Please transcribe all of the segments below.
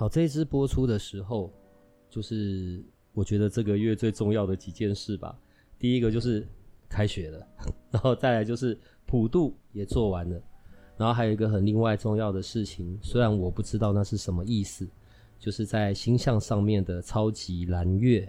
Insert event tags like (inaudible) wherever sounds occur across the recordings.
好，这一支播出的时候，就是我觉得这个月最重要的几件事吧。第一个就是开学了，(laughs) 然后再来就是普渡也做完了，然后还有一个很另外重要的事情，虽然我不知道那是什么意思，就是在星象上面的超级蓝月。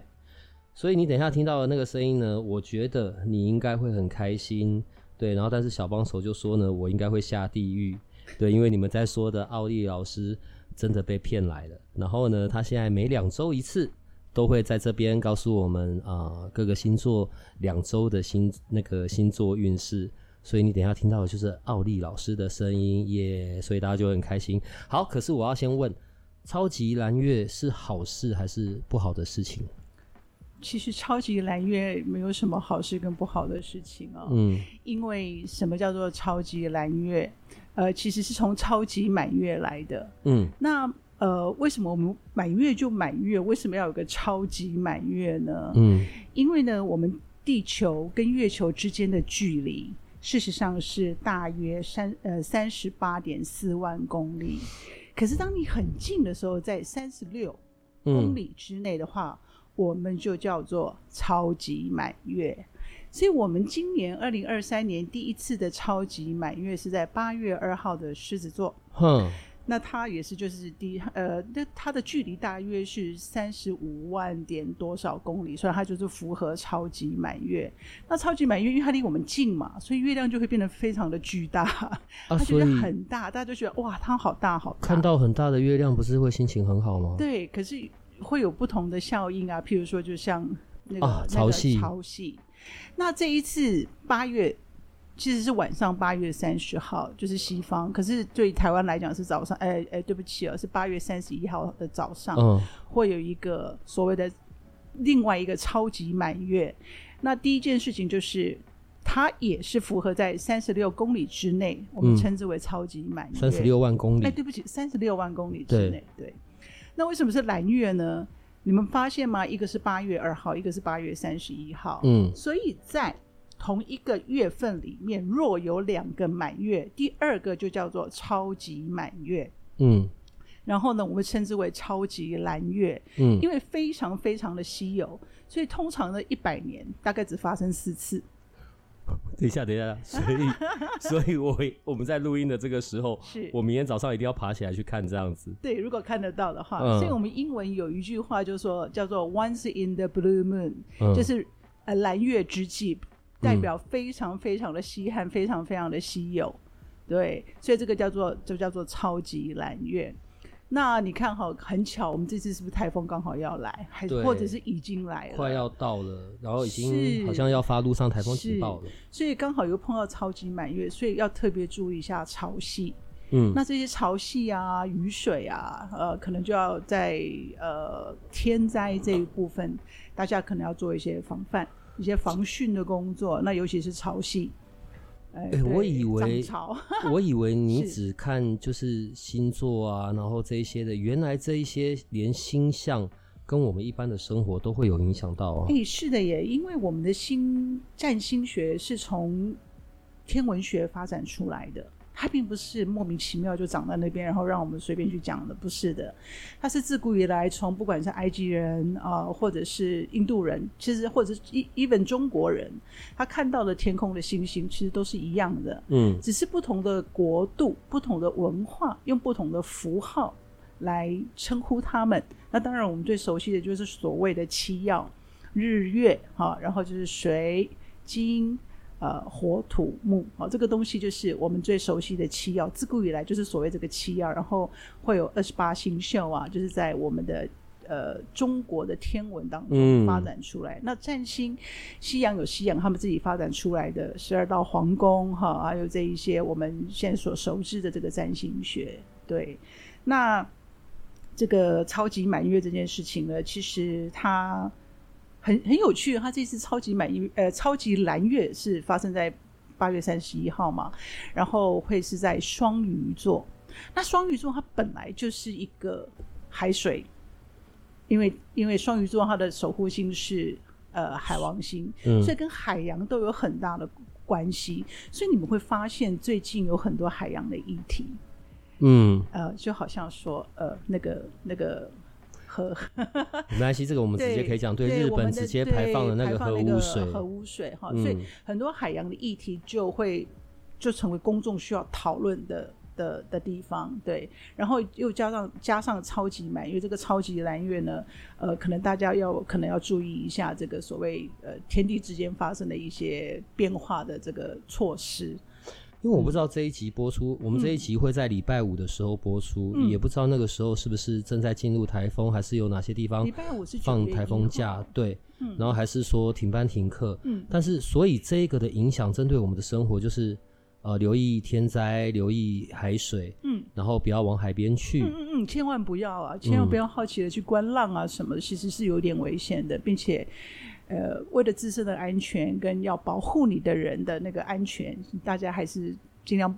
所以你等一下听到的那个声音呢，我觉得你应该会很开心，对。然后但是小帮手就说呢，我应该会下地狱，对，因为你们在说的奥利老师。真的被骗来了。然后呢，他现在每两周一次都会在这边告诉我们啊、呃、各个星座两周的星那个星座运势。所以你等一下听到的就是奥利老师的声音耶，yeah, 所以大家就很开心。好，可是我要先问，超级蓝月是好事还是不好的事情？其实超级蓝月没有什么好事跟不好的事情哦。嗯，因为什么叫做超级蓝月？呃，其实是从超级满月来的。嗯，那呃，为什么我们满月就满月？为什么要有个超级满月呢？嗯，因为呢，我们地球跟月球之间的距离，事实上是大约三呃三十八点四万公里。可是当你很近的时候，在三十六公里之内的话，嗯，我们就叫做超级满月。所以，我们今年二零二三年第一次的超级满月是在八月二号的狮子座。哼，那它也是就是第呃，那它的距离大约是三十五万点多少公里，所以它就是符合超级满月。那超级满月，因为它离我们近嘛，所以月亮就会变得非常的巨大，啊、(laughs) 它觉得很大，大家就觉得哇，它好大好大。看到很大的月亮，不是会心情很好吗？对，可是会有不同的效应啊，譬如说，就像那个、啊、潮汐，潮汐。那这一次八月其实是晚上八月三十号，就是西方。可是对台湾来讲是早上，哎、欸、哎、欸，对不起哦，是八月三十一号的早上，嗯，会有一个所谓的另外一个超级满月。那第一件事情就是，它也是符合在三十六公里之内，我们称之为超级满月。三十六万公里？哎、欸，对不起，三十六万公里之内。对。那为什么是蓝月呢？你们发现吗？一个是八月二号，一个是八月三十一号。嗯，所以在同一个月份里面，若有两个满月，第二个就叫做超级满月。嗯，然后呢，我们称之为超级蓝月。嗯，因为非常非常的稀有，所以通常呢，一百年大概只发生四次。等一下，等一下，所以，所以我我们在录音的这个时候，是我明天早上一定要爬起来去看这样子。对，如果看得到的话，嗯、所以我们英文有一句话就是说叫做 “once in the blue moon”，、嗯、就是呃蓝月之际，代表非常非常的稀罕，非常非常的稀有。对，所以这个叫做就叫做超级蓝月。那你看好很巧，我们这次是不是台风刚好要来，还是或者是已经来了？快要到了，然后已经好像要发路上台风警报了。所以刚好又碰到超级满月，所以要特别注意一下潮汐。嗯，那这些潮汐啊、雨水啊，呃，可能就要在呃天灾这一部分，大家可能要做一些防范、一些防汛的工作。那尤其是潮汐。哎、欸，我以为我以为你只看就是星座啊，然后这一些的，原来这一些连星象跟我们一般的生活都会有影响到啊。哎、欸，是的耶，因为我们的星占星学是从天文学发展出来的。它并不是莫名其妙就长在那边，然后让我们随便去讲的，不是的。它是自古以来，从不管是埃及人啊、呃，或者是印度人，其实或者是 even 中国人，他看到的天空的星星，其实都是一样的。嗯，只是不同的国度、不同的文化，用不同的符号来称呼他们。那当然，我们最熟悉的就是所谓的七曜：日、月，哈，然后就是水、金。呃，火土木，好、哦，这个东西就是我们最熟悉的七曜，自古以来就是所谓这个七曜，然后会有二十八星宿啊，就是在我们的呃中国的天文当中发展出来。嗯、那占星，西洋有西洋他们自己发展出来的十二道皇宫哈，还有这一些我们现在所熟知的这个占星学。对，那这个超级满月这件事情呢，其实它很很有趣。他这次超级满月呃超级蓝月是发生在八月三十一号嘛，然后会是在双鱼座。那双鱼座它本来就是一个海水，因为因为双鱼座它的守护星是呃海王星，嗯，所以跟海洋都有很大的关系。所以你们会发现最近有很多海洋的议题，嗯，呃，就好像说呃那个那个核，(laughs) 没关系，这个我们直接可以讲，对，对日本直接排放的那个核污水，核污水哈，所以很多海洋的议题就会就成为公众需要讨论的。的的地方，对，然后又加上加上超级满月，这个超级蓝月呢，呃，可能大家要可能要注意一下这个所谓呃天地之间发生的一些变化的这个措施。因为我不知道这一集播出，嗯、我们这一集会在礼拜五的时候播出，嗯、也不知道那个时候是不是正在进入台风，还是有哪些地方礼拜五是放台风假，对，嗯、然后还是说停班停课，嗯，但是所以这个的影响针对我们的生活就是。呃，留意天灾，留意海水，嗯，然后不要往海边去，嗯嗯嗯，千万不要啊，千万不要好奇的去观浪啊什么的，其实是有点危险的，并且，呃，为了自身的安全跟要保护你的人的那个安全，大家还是。尽量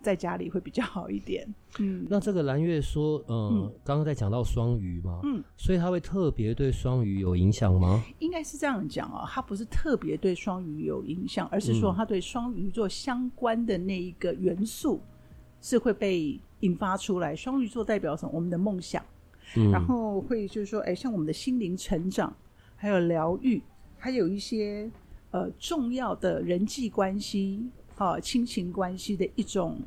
在家里会比较好一点。(laughs) 嗯，那这个蓝月说，呃、嗯，刚刚在讲到双鱼嘛，嗯，所以他会特别对双鱼有影响吗？应该是这样讲啊，他不是特别对双鱼有影响，而是说他对双鱼座相关的那一个元素是会被引发出来。双鱼座代表什么？我们的梦想，嗯，然后会就是说，哎，像我们的心灵成长，还有疗愈，还有一些呃重要的人际关系。啊，亲情关系的一种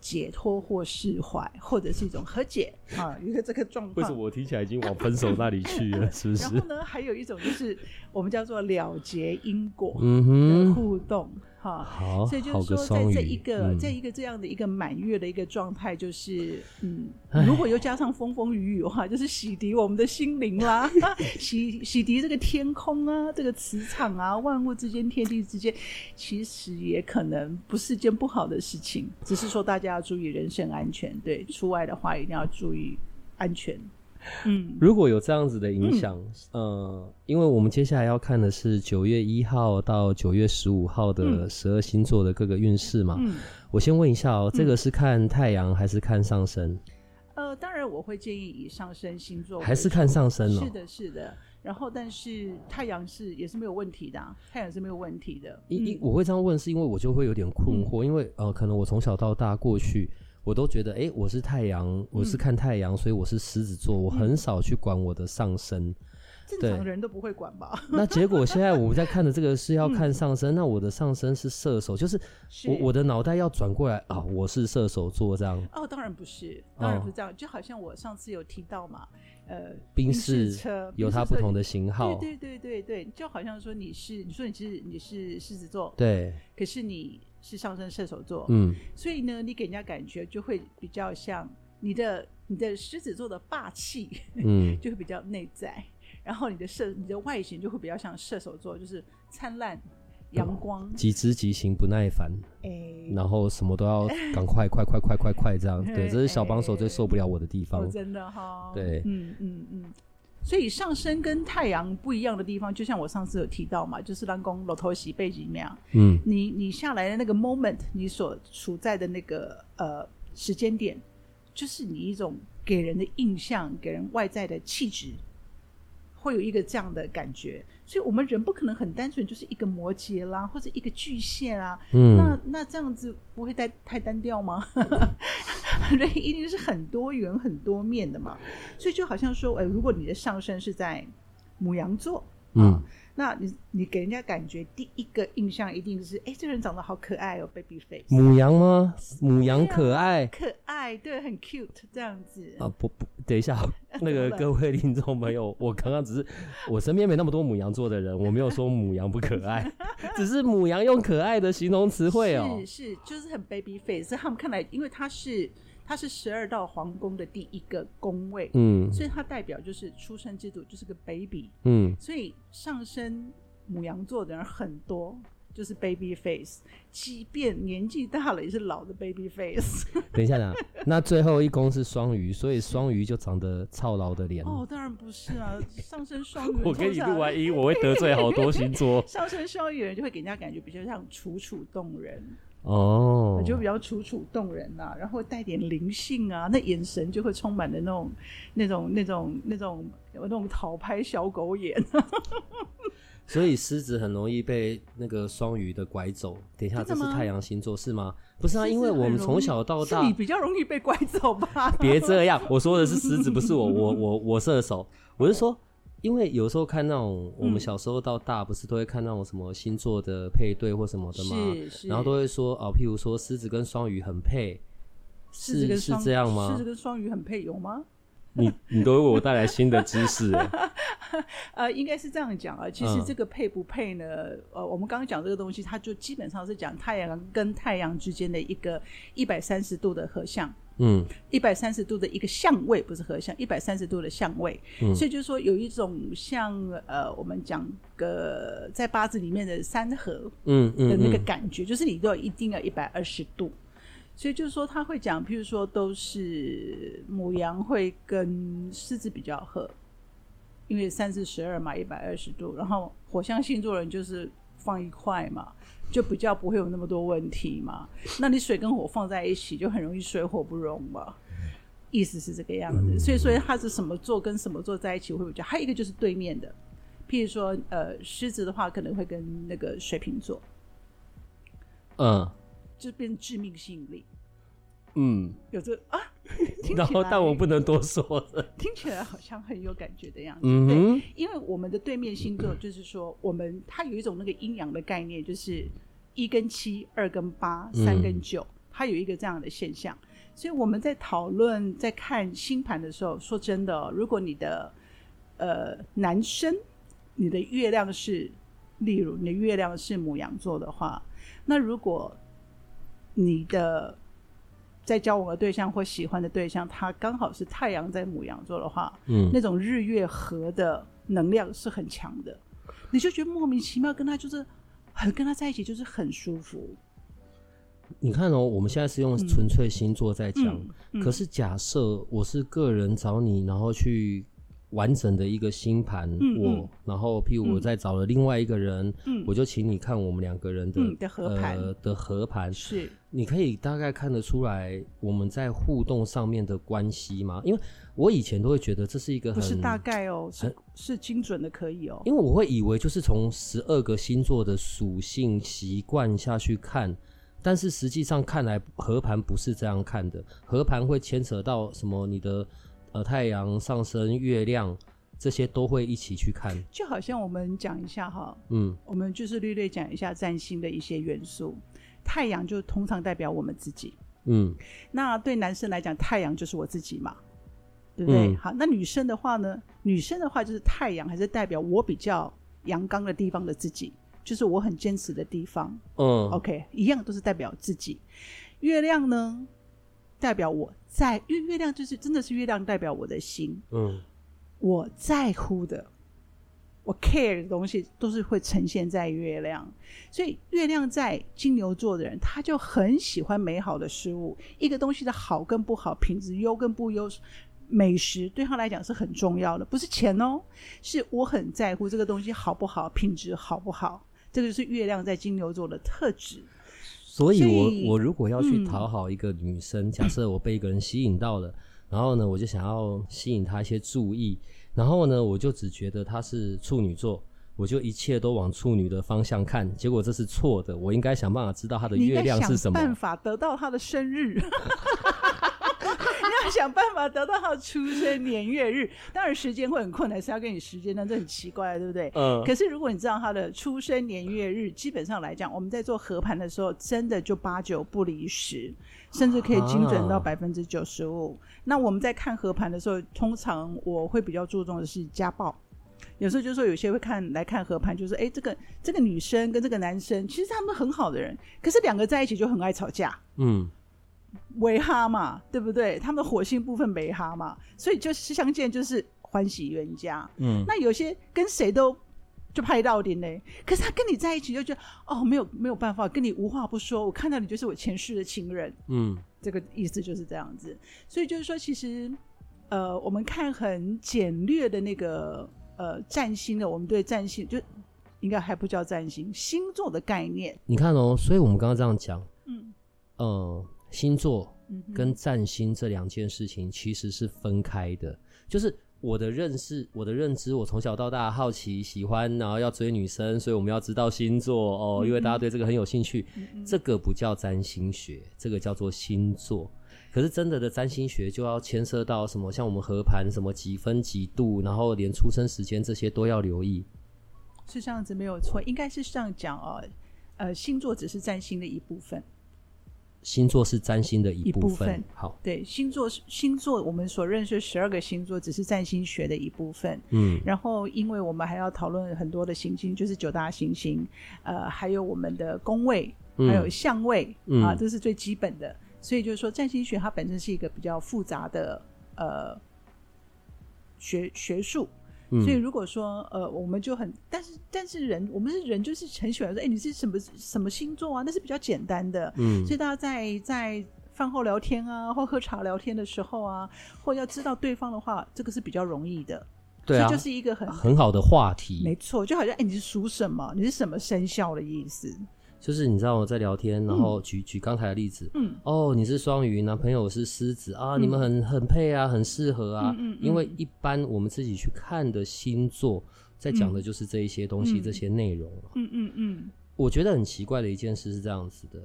解脱或释怀，或者是一种和解啊，一个这个状况。为什么我听起来已经往分手那里去了？(laughs) 是不是？然后呢，还有一种就是我们叫做了结因果的互动。嗯哈，好，所以就是说，在这一个，嗯、在一个这样的一个满月的一个状态，就是，嗯，如果又加上风风雨雨的话，就是洗涤我们的心灵啦，(laughs) 洗洗涤这个天空啊，这个磁场啊，万物之间、天地之间，其实也可能不是件不好的事情，只是说大家要注意人身安全，对，出外的话一定要注意安全。嗯，(laughs) 如果有这样子的影响，嗯、呃，因为我们接下来要看的是九月一号到九月十五号的十二星座的各个运势嘛。嗯，我先问一下哦，这个是看太阳还是看上升？呃，当然我会建议以上升星座，还是看上升哦。是的，是的。然后，但是太阳是也是没有问题的，啊，太阳是没有问题的。一一，我会这样问，是因为我就会有点困惑，嗯、因为呃，可能我从小到大过去。我都觉得，哎、欸，我是太阳，我是看太阳，嗯、所以我是狮子座。我很少去管我的上升，嗯、正常人都不会管吧？那结果现在我们在看的这个是要看上升，嗯、那我的上升是射手，就是我是我的脑袋要转过来啊，我是射手座这样。哦，当然不是，当然不是这样，哦、就好像我上次有提到嘛。呃，宾士车有它不同的型号，对对对对对，就好像说你是，你说你其实你是狮子座，对，可是你是上升射手座，嗯，所以呢，你给人家感觉就会比较像你的你的狮子座的霸气，嗯，(laughs) 就会比较内在，然后你的射你的外形就会比较像射手座，就是灿烂。阳光，急之急行不耐烦，欸、然后什么都要赶快，快快快快快这样，对，(laughs) 这是小帮手最受不了我的地方，欸、真的哈，对，嗯嗯嗯，所以上升跟太阳不一样的地方，就像我上次有提到嘛，就是老公老头洗背景那样，嗯，你你下来的那个 moment，你所处在的那个呃时间点，就是你一种给人的印象，给人外在的气质。会有一个这样的感觉，所以我们人不可能很单纯，就是一个摩羯啦，或者一个巨蟹啦。嗯，那那这样子不会太太单调吗？(laughs) 人一定是很多元、很多面的嘛。所以就好像说，哎，如果你的上升是在母羊座，嗯。啊那你你给人家感觉第一个印象一定是，哎，这个人长得好可爱哦，baby face。母羊吗？母羊可爱，可爱，对，很 cute 这样子。啊不不，等一下，(laughs) 那个各位听众朋友，(laughs) 我刚刚只是我身边没那么多母羊座的人，我没有说母羊不可爱，(laughs) 只是母羊用可爱的形容词汇哦。是是，就是很 baby face，在他们看来，因为他是。它是十二道皇宫的第一个宫位，嗯，所以它代表就是出生之土，就是个 baby，嗯，所以上升母羊座的人很多。就是 baby face，即便年纪大了也是老的 baby face。(laughs) 等一下呢，那最后一宫是双鱼，所以双鱼就长得操劳的脸。哦，当然不是啊，上升双鱼。(laughs) 我跟你录完音，我会得罪好多星座。(laughs) 上升双鱼人就会给人家感觉比较像楚楚动人哦，就比较楚楚动人呐、啊，然后带点灵性啊，那眼神就会充满了那种、那种、那种、那种有那种讨拍小狗眼。(laughs) 所以狮子很容易被那个双鱼的拐走。等一下，这是太阳星座是吗？不是啊，因为我们从小到大，是你比较容易被拐走吧？别这样，我说的是狮子，不是我，我我我射手。我是说，因为有时候看那种，我们小时候到大，不是都会看那种什么星座的配对或什么的吗？是是。然后都会说哦，譬如说狮子跟双鱼很配，是是这样吗？狮子跟双鱼很配，有吗？(laughs) 你你都为我带来新的知识，(laughs) 呃，应该是这样讲啊。其实这个配不配呢？嗯、呃，我们刚刚讲这个东西，它就基本上是讲太阳跟太阳之间的一个一百三十度的合相，嗯，一百三十度的一个相位，不是合相，一百三十度的相位。嗯，所以就是说有一种像呃，我们讲个在八字里面的三合，嗯嗯的那个感觉，嗯嗯嗯、就是你都要一定要一百二十度。所以就是说，他会讲，譬如说，都是母羊会跟狮子比较合，因为三四十二嘛，一百二十度，然后火象星座人就是放一块嘛，就比较不会有那么多问题嘛。那你水跟火放在一起，就很容易水火不容嘛。意思是这个样子。所以说，它是什么座跟什么座在一起会比较？还有一个就是对面的，譬如说，呃，狮子的话可能会跟那个水瓶座，嗯。就变成致命吸引力，嗯，有这啊，(laughs) 然后但我不能多说了，(laughs) 听起来好像很有感觉的样子，嗯，对，因为我们的对面星座就是说，我们它有一种那个阴阳的概念，就是一跟七，二跟八，三跟九，它有一个这样的现象，所以我们在讨论在看星盘的时候，说真的哦，如果你的呃男生，你的月亮是，例如你的月亮是母羊座的话，那如果你的在交往的对象或喜欢的对象，他刚好是太阳在母羊座的话，嗯，那种日月合的能量是很强的，你就觉得莫名其妙跟他就是很跟他在一起就是很舒服。你看哦，我们现在是用纯粹星座在讲，嗯嗯嗯、可是假设我是个人找你，然后去。完整的一个星盘，我，然后譬如我再找了另外一个人，嗯，我就请你看我们两个人的、嗯、的合盘、呃、的合盘，是，你可以大概看得出来我们在互动上面的关系吗？因为我以前都会觉得这是一个很不是大概哦，是是精准的可以哦，因为我会以为就是从十二个星座的属性习惯下去看，但是实际上看来合盘不是这样看的，合盘会牵扯到什么你的。呃，太阳上升、月亮这些都会一起去看，就好像我们讲一下哈，嗯，我们就是略略讲一下占星的一些元素。太阳就通常代表我们自己，嗯，那对男生来讲，太阳就是我自己嘛，对不对？嗯、好，那女生的话呢？女生的话就是太阳还是代表我比较阳刚的地方的自己，就是我很坚持的地方，嗯，OK，一样都是代表自己。月亮呢？代表我在，因为月亮就是真的是月亮代表我的心，嗯，我在乎的，我 care 的东西都是会呈现在月亮，所以月亮在金牛座的人，他就很喜欢美好的事物，一个东西的好跟不好，品质优跟不优，美食对他来讲是很重要的，不是钱哦，是我很在乎这个东西好不好，品质好不好，这个就是月亮在金牛座的特质。所以我，我我如果要去讨好一个女生，嗯、(clears throat) 假设我被一个人吸引到了，然后呢，我就想要吸引她一些注意，然后呢，我就只觉得她是处女座，我就一切都往处女的方向看，结果这是错的。我应该想办法知道她的月亮是什么，办法得到她的生日。(laughs) 要 (laughs) 想办法得到他出生年月日，当然时间会很困难，是要给你时间，但这很奇怪，对不对？嗯。可是如果你知道他的出生年月日，基本上来讲，我们在做合盘的时候，真的就八九不离十，甚至可以精准到百分之九十五。那我们在看合盘的时候，通常我会比较注重的是家暴。有时候就是说，有些会看来看合盘，就是哎，这个这个女生跟这个男生，其实他们很好的人，可是两个在一起就很爱吵架。嗯。为哈嘛，对不对？他们的火星部分为哈嘛，所以就是相见就是欢喜冤家。嗯，那有些跟谁都就拍到顶嘞，可是他跟你在一起就觉得哦，没有没有办法跟你无话不说，我看到你就是我前世的情人。嗯，这个意思就是这样子。所以就是说，其实呃，我们看很简略的那个呃占星的，我们对占星就应该还不叫占星星座的概念。你看哦，所以我们刚刚这样讲，嗯，呃。星座跟占星这两件事情其实是分开的，就是我的认识、我的认知，我从小到大好奇、喜欢，然后要追女生，所以我们要知道星座哦，因为大家对这个很有兴趣。这个不叫占星学，这个叫做星座。可是真的的占星学就要牵涉到什么，像我们合盘什么几分几度，然后连出生时间这些都要留意。是这样子没有错，应该是这样讲哦。呃，星座只是占星的一部分。星座是占星的一部分。部分好，对，星座是星座，我们所认识的十二个星座只是占星学的一部分。嗯，然后因为我们还要讨论很多的行星，就是九大行星，呃，还有我们的宫位，还有相位、嗯、啊，这是最基本的。所以就是说，占星学它本身是一个比较复杂的呃学学术。所以如果说呃，我们就很，但是但是人，我们是人，就是很喜欢说，哎，你是什么什么星座啊？那是比较简单的。嗯，所以大家在在饭后聊天啊，或喝茶聊天的时候啊，或要知道对方的话，这个是比较容易的。对啊，就是一个很很好的话题。没错，就好像哎，你是属什么？你是什么生肖的意思？就是你知道我在聊天，然后举、嗯、举刚才的例子，嗯，哦，你是双鱼，男朋友是狮子啊，嗯、你们很很配啊，很适合啊，嗯因为一般我们自己去看的星座，在讲的就是这一些东西，嗯、这些内容，嗯嗯嗯，我觉得很奇怪的一件事是这样子的。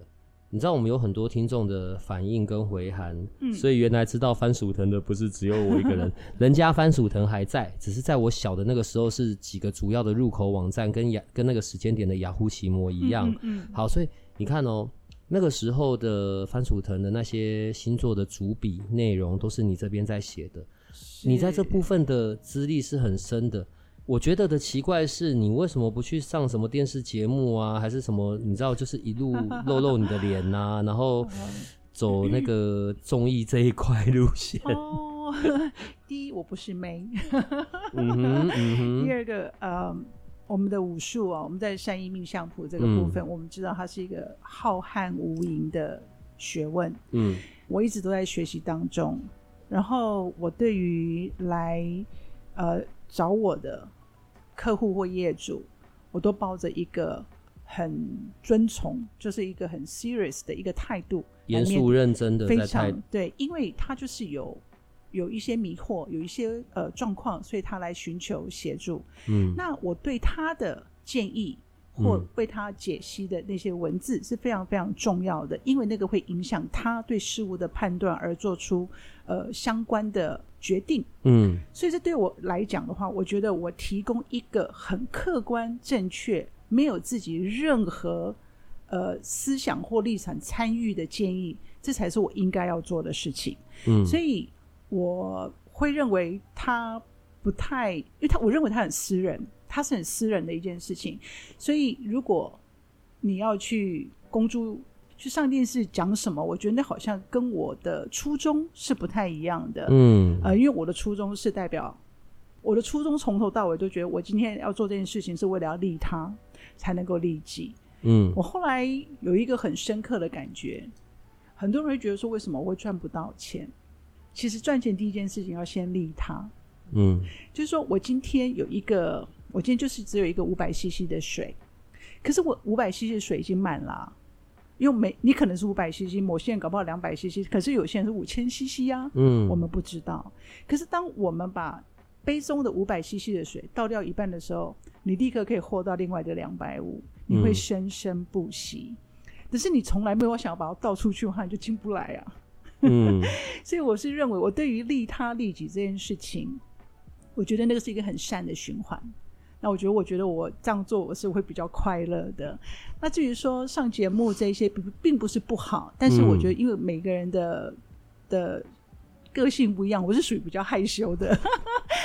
你知道我们有很多听众的反应跟回函，嗯，所以原来知道番薯藤的不是只有我一个人，(laughs) 人家番薯藤还在，只是在我小的那个时候是几个主要的入口网站跟雅跟那个时间点的雅虎奇摩一样，嗯，嗯，好，所以你看哦，那个时候的番薯藤的那些星座的主笔内容都是你这边在写的，你在这部分的资历是很深的。我觉得的奇怪是你为什么不去上什么电视节目啊，还是什么？你知道，就是一路 (laughs) 露露你的脸呐、啊，然后走那个综艺这一块路线。哦，(laughs) 第一，我不是妹。嗯哼，嗯哼。第二个，呃，我们的武术啊，我们在山医命相谱这个部分，嗯、我们知道它是一个浩瀚无垠的学问。嗯，我一直都在学习当中。然后，我对于来，呃。找我的客户或业主，我都抱着一个很尊崇，就是一个很 serious 的一个态度，严肃认真的，非常对，因为他就是有有一些迷惑，有一些呃状况，所以他来寻求协助。嗯，那我对他的建议或为他解析的那些文字是非常非常重要的，因为那个会影响他对事物的判断而做出呃相关的。决定，嗯，所以这对我来讲的话，我觉得我提供一个很客观、正确、没有自己任何呃思想或立场参与的建议，这才是我应该要做的事情。嗯，所以我会认为他不太，因为他我认为他很私人，他是很私人的一件事情。所以如果你要去公诸。去上电视讲什么？我觉得那好像跟我的初衷是不太一样的。嗯，呃，因为我的初衷是代表我的初衷，从头到尾都觉得我今天要做这件事情是为了要利他，才能够利己。嗯，我后来有一个很深刻的感觉，很多人会觉得说，为什么我会赚不到钱？其实赚钱第一件事情要先利他。嗯，就是说我今天有一个，我今天就是只有一个五百 CC 的水，可是我五百 CC 的水已经满了。因为每你可能是五百 CC，某些人搞不好两百 CC，可是有些人是五千 CC 啊。嗯，我们不知道。可是当我们把杯中的五百 CC 的水倒掉一半的时候，你立刻可以获到另外的两百五，你会生生不息。可、嗯、是你从来没有想要把它倒出去的话，你就进不来啊。嗯，(laughs) 所以我是认为，我对于利他利己这件事情，我觉得那个是一个很善的循环。那我觉得，我觉得我这样做我是会比较快乐的。那至于说上节目这些，并并不是不好，但是我觉得，因为每个人的、嗯、的个性不一样，我是属于比较害羞的，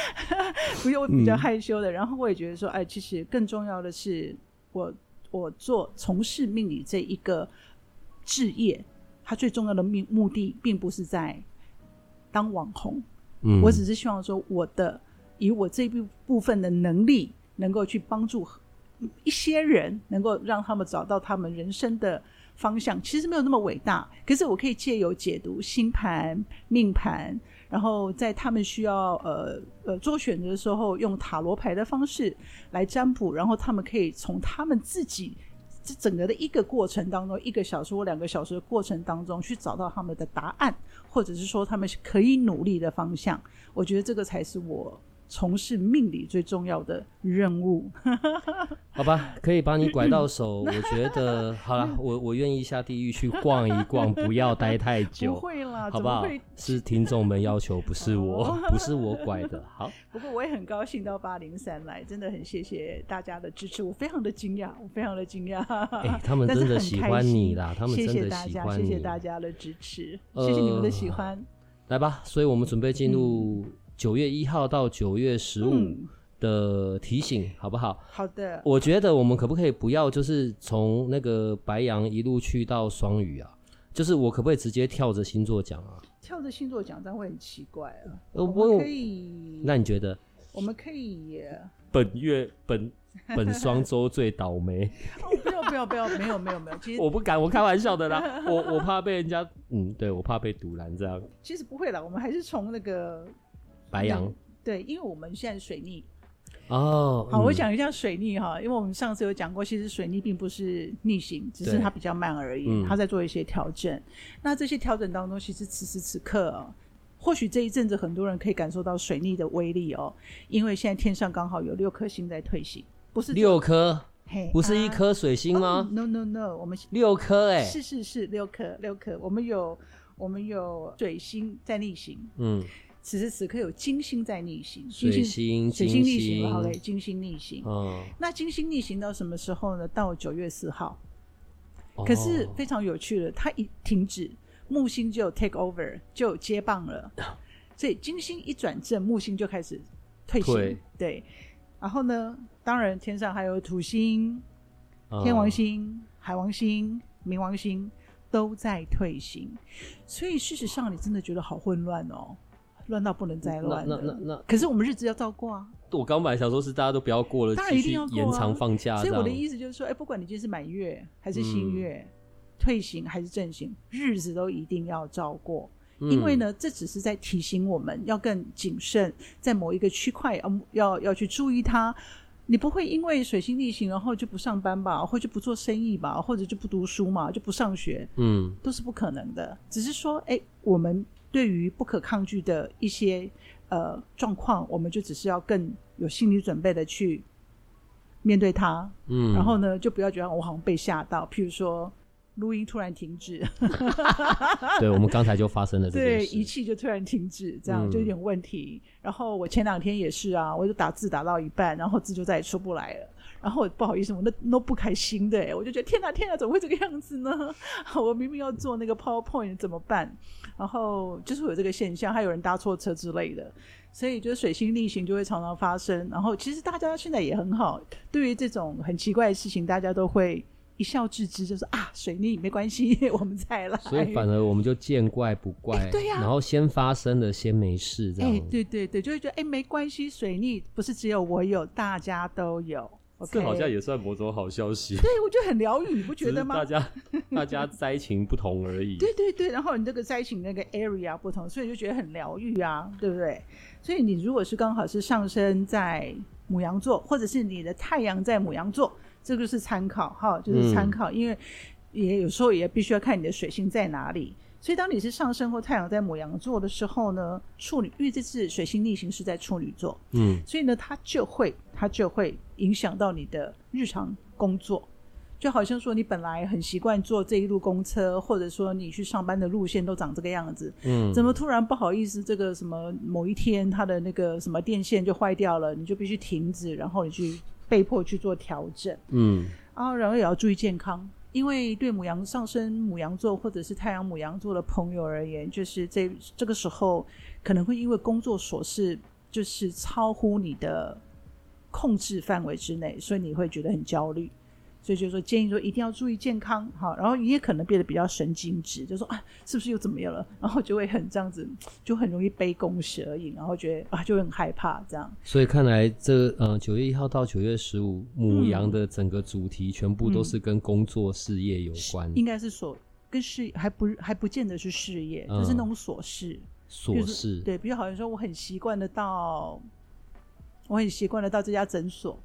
(laughs) 不是我比较害羞的。嗯、然后我也觉得说，哎，其实更重要的是我，我我做从事命理这一个职业，它最重要的目目的，并不是在当网红。嗯，我只是希望说，我的以我这一部部分的能力，能够去帮助一些人，能够让他们找到他们人生的方向。其实没有那么伟大，可是我可以借由解读星盘、命盘，然后在他们需要呃呃做选择的时候，用塔罗牌的方式来占卜，然后他们可以从他们自己这整个的一个过程当中，一个小时或两个小时的过程当中，去找到他们的答案，或者是说他们可以努力的方向。我觉得这个才是我。从事命理最重要的任务，(laughs) 好吧，可以把你拐到手。(laughs) 我觉得好了，我我愿意下地狱去逛一逛，不要待太久。不会啦，好不好？是听众们要求，不是我，(laughs) 不是我拐的。好，不过我也很高兴到八零三来，真的很谢谢大家的支持，我非常的惊讶，我非常的惊讶。哎、欸，他们真的喜欢你啦，他们真的喜欢你。谢谢大家，的支持，呃、谢谢你们的喜欢。来吧，所以我们准备进入、嗯。九月一号到九月十五的提醒，嗯，好不好？好的。我觉得我们可不可以不要，就是从那个白羊一路去到双鱼啊？就是我可不可以直接跳着星座讲啊？跳着星座讲，这样会很奇怪啊。呃，我们可以。那你觉得？我们可以。本月本本双周最倒霉。哦，不要不要不要，没有没有没有，其实我不敢，我开玩笑的啦。(laughs) 我我怕被人家，嗯，对我怕被堵拦这样。其实不会啦，我们还是从那个。白羊对，因为我们现在水逆哦。好，我讲一下水逆哈，因为我们上次有讲过，其实水逆并不是逆行，只是它比较慢而已，它在做一些调整。那这些调整当中，其实此时此刻哦，或许这一阵子很多人可以感受到水逆的威力哦，因为现在天上刚好有六颗星在退行，不是六颗，嘿，不是一颗水星吗？No No No，我们六颗哎，是是是六颗六颗，我们有我们有水星在逆行，嗯。此时此刻有金星在逆行，水星水星逆行好嘞，金星逆行。嗯，那金星逆行到什么时候呢？到九月四号。可是非常有趣的，它一停止，木星就 take over 就接棒了。(laughs) 所以金星一转正，木星就开始退行。对，对，然后呢，当然天上还有土星、天王星、海王星、冥王星都在退行。所以事实上，你真的觉得好混乱哦。乱到不能再乱，那那那可是我们日子要照过啊。我刚本来想说是大家都不要过了，当然一定要延长放假。所以我的意思就是说，哎，不管你今天是满月还是新月，嗯，退行还是正行，日子都一定要照过。嗯，因为呢，这只是在提醒我们要更谨慎，在某一个区块要要要去注意它。你不会因为水星逆行然后就不上班吧，或者就不做生意吧，或者就不读书嘛，就不上学，嗯，都是不可能的。只是说，哎，我们。对于不可抗拒的一些呃状况，我们就只是要更有心理准备的去面对它。嗯，然后呢，就不要觉得我好像被吓到。譬如说，录音突然停止，(laughs) 对，我们刚才就发生了对，仪器就突然停止，这样就有点问题。嗯。然后我前两天也是啊，我就打字打到一半，然后字就再也出不来了。然后不好意思，我那都不开心的，我就觉得天哪天哪，怎么会这个样子呢？(laughs) 我明明要做那个 PowerPoint 怎么办？然后就是有这个现象，还有人搭错车之类的，所以就是水星逆行就会常常发生。然后其实大家现在也很好，对于这种很奇怪的事情，大家都会一笑置之，就是啊，水逆没关系，(laughs) 我们再来。所以反而我们就见怪不怪，对呀。然后先发生了，先没事，这样。哎，对对对，就会觉得哎，没关系，水逆不是只有我有，大家都有。这好像也算某种好消息。对，我觉得很疗愈，你不觉得吗？大家 (laughs) 大家灾情不同而已。对对对，然后你这个灾情那个 area 不同，所以就觉得很疗愈啊，对不对？所以你如果是刚好是上升在母羊座，或者是你的太阳在母羊座，这个是参考哈，就是参考，嗯，因为也有时候也必须要看你的水星在哪里。所以，当你是上升或太阳在牡羊座的时候呢，处女，因为这次水星逆行是在处女座，嗯，所以呢，它就会，它就会影响到你的日常工作，就好像说你本来很习惯坐这一路公车，或者说你去上班的路线都长这个样子，嗯，怎么突然不好意思，这个什么某一天它的那个什么电线就坏掉了，你就必须停止，然后你去被迫去做调整，嗯，啊，然后也要注意健康。因为对母羊上升母羊座或者是太阳母羊座的朋友而言，就是这这个时候可能会因为工作琐事，就是超乎你的控制范围之内，所以你会觉得很焦虑。所以就说建议说一定要注意健康，好，然后你也可能变得比较神经质，就说啊，是不是又怎么样了？然后就会很这样子，就很容易杯弓蛇影，然后觉得啊，就很害怕这样。所以看来这呃九月一号到九月十五，母羊的整个主题全部都是跟工作事业有关，嗯嗯、应该是所跟事业还不还不见得是事业，嗯、就是那种琐事，琐事、就是、对，比如好像说我很习惯的到，我很习惯的到这家诊所。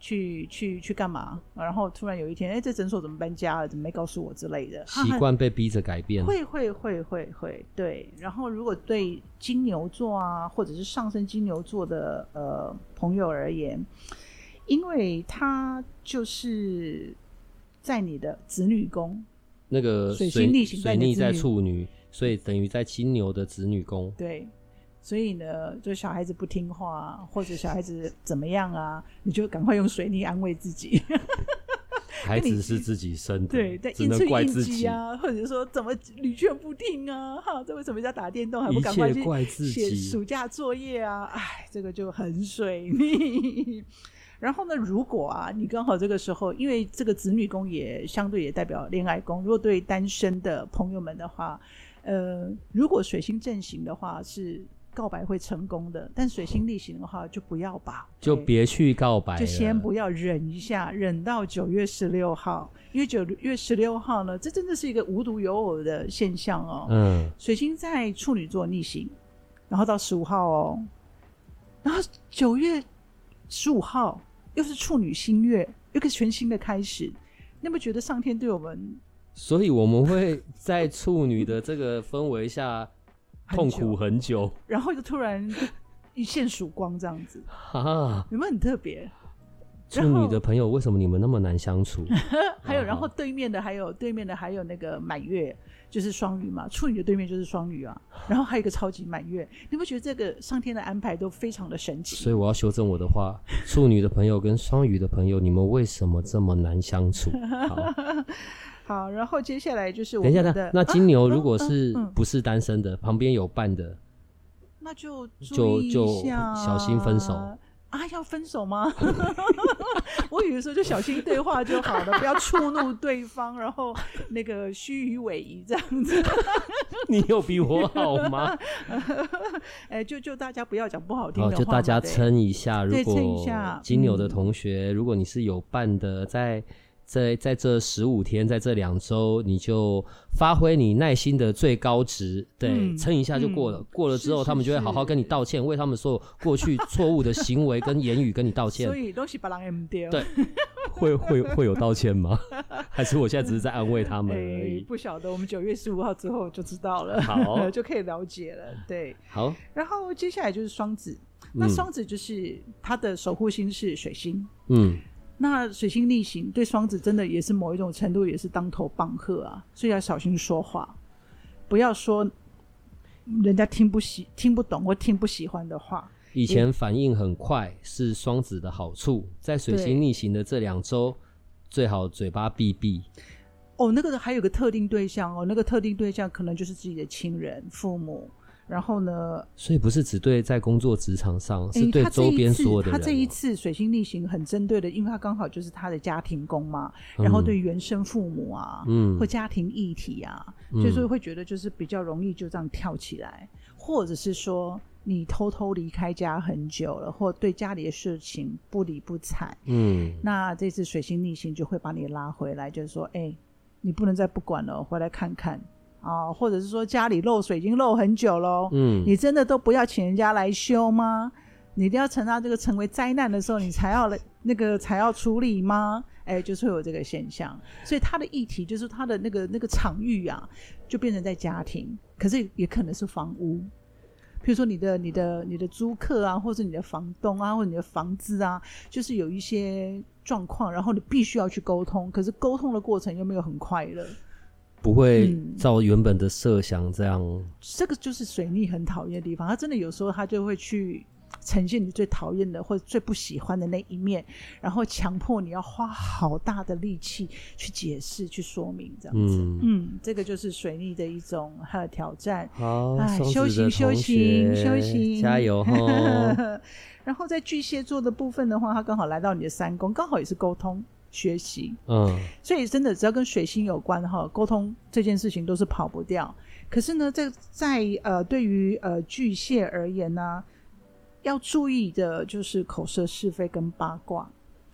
去去去干嘛？然后突然有一天，哎，这诊所怎么搬家了？怎么没告诉我之类的？习惯被逼着改变，会会会会会对。然后如果对金牛座啊，或者是上升金牛座的呃朋友而言，因为他就是在你的子女宫，那个水星逆行在水逆在处女，所以等于在金牛的子女宫。对。所以呢，就小孩子不听话，或者小孩子怎么样啊，你就赶快用水泥安慰自己。(laughs) 孩子是自己生的，对，但，只能怪自己啊，或者说怎么屡劝不听啊？哈，这为什么要打电动还不赶快去写暑假作业啊？哎，这个就很水逆。(laughs) 然后呢，如果啊，你刚好这个时候，因为这个子女宫也相对也代表恋爱宫，如果对单身的朋友们的话，呃，如果水星正行的话是。告白会成功的，但水星逆行的话就不要吧，就别去告白，就先不要，忍一下，忍到九月十六号，因为九月十六号呢，这真的是一个无独有偶的现象哦。嗯，水星在处女座逆行，然后到十五号哦，然后九月十五号又是处女新月，又个全新的开始，你有没有觉得上天对我们？所以我们会在处女的这个氛围下。痛苦很久，然后就突然一线曙光，这样子，哈，有没有很特别？处女的朋友，为什么你们那么难相处？(laughs) 还有，然后对面的还有对面的还有那个满月，就是双鱼嘛。处女的对面就是双鱼啊。然后还有一个超级满月，你不觉得这个上天的安排都非常的神奇？所以我要修正我的话：处女的朋友跟双鱼的朋友，你们为什么这么难相处？好。(laughs) 好，然后接下来就是我们的。等一下，那金牛如果是不是单身的，旁边有伴的，那就就就小心分手啊！要分手吗？(laughs) (laughs) 我有的时候就小心对话就好了，(laughs) 不要触怒对方，然后那个虚与委蛇这样子。你有比我好吗？哎，就就大家不要讲不好听的话，就大家撑一下。如果金牛的同学，如果你是有伴的，在。在在这十五天，在这两周，你就发挥你耐心的最高值，对，撑、嗯、一下就过了。嗯、过了之后，他们就会好好跟你道歉，为他们所有过去 (laughs) 错误的行为跟言语跟你道歉。所以东西把人 M 掉。对，会会会有道歉吗？(laughs) 还是我现在只是在安慰他们而已？欸、不晓得，我们九月十五号之后就知道了，好，(laughs) 就可以了解了。对，好。然后接下来就是双子，那双子就是他的守护星是水星，嗯。那水星逆行对双子真的也是某一种程度也是当头棒喝啊，所以要小心说话，不要说人家听不喜、听不懂或听不喜欢的话。以前反应很快是双子的好处，在水星逆行的这两周，最好嘴巴闭闭。哦，那个还有个特定对象哦，那个特定对象可能就是自己的亲人、父母。然后呢？所以不是只对在工作职场上，是对周边所有的人。他这一次水星逆行很针对的，因为他刚好就是他的家庭宫嘛。然后对原生父母啊，嗯，或家庭议题啊，所以说会觉得就是比较容易就这样跳起来，或者是说你偷偷离开家很久了，或对家里的事情不理不睬，嗯，那这次水星逆行就会把你拉回来，就是说，哎，你不能再不管了，回来看看。啊，或者是说家里漏水已经漏很久喽，嗯，你真的都不要请人家来修吗？你一定要等到这个成为灾难的时候，你才要来那个才要处理吗？哎，就是会有这个现象。所以他的议题就是他的那个那个场域啊，就变成在家庭，可是也可能是房屋，比如说你的你的你的租客啊，或者你的房东啊，或者你的房子啊，就是有一些状况，然后你必须要去沟通，可是沟通的过程又没有很快乐。不会照原本的设想这样，嗯，这个就是水逆很讨厌的地方。他真的有时候他就会去呈现你最讨厌的或者最不喜欢的那一面，然后强迫你要花好大的力气去解释、去说明这样子。嗯，嗯，这个就是水逆的一种他的挑战。好，哎，修行，修行，修行，加油！(laughs) 然后在巨蟹座的部分的话，他刚好来到你的三宫，刚好也是沟通。学习。嗯，所以真的只要跟水星有关哈，沟通这件事情都是跑不掉。可是呢，在在呃，对于呃巨蟹而言呢、啊，要注意的就是口舌是非跟八卦。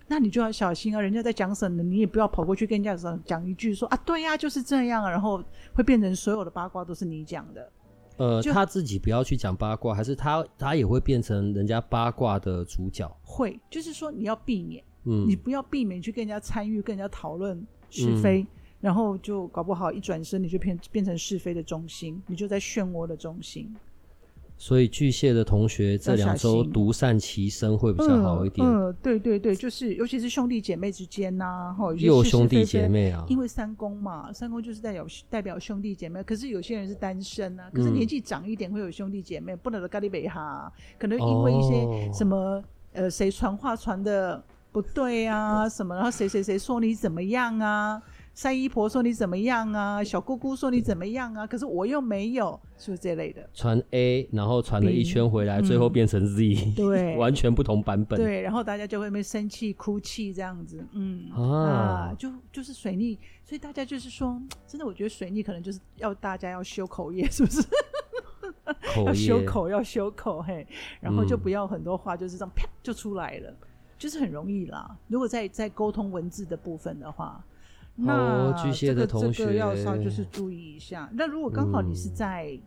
那你就要小心啊！人家在讲什么，你也不要跑过去跟人家讲讲一句说啊，对呀、啊，就是这样，然后会变成所有的八卦都是你讲的。呃，他自己不要去讲八卦，还是他他也会变成人家八卦的主角？会，就是说你要避免，嗯，你不要避免去跟人家参与、跟人家讨论是非，嗯、然后就搞不好一转身你就变变成是非的中心，你就在漩涡的中心。所以巨蟹的同学这两周独善其身会比较好一点。嗯，嗯，对对对，就是尤其是兄弟姐妹之间呐、啊，哈，又兄弟姐妹啊，因为三宫嘛，三宫就是代表代表兄弟姐妹。可是有些人是单身啊，可是年纪长一点会有兄弟姐妹，嗯、不能的咖喱北哈，可能因为一些什么、哦、呃，谁传话传的不对啊，什么，然后谁谁谁说你怎么样啊。三姨婆说你怎么样啊？小姑姑说你怎么样啊？可是我又没有，是不是这类的？传 A，然后传了一圈回来，最后变成 Z，对，(laughs) 完全不同版本。对，然后大家就会被生气、哭泣这样子，嗯啊，啊，就就是水逆，所以大家就是说，真的，我觉得水逆可能就是要大家要修口业，(laughs) 是不是？要修口，要修口，嘿，然后就不要很多话就是这样啪就出来了，就是很容易啦。如果在在沟通文字的部分的话。那巨蟹的同学，这个、这个要稍就是注意一下。那如果刚好你是在、嗯、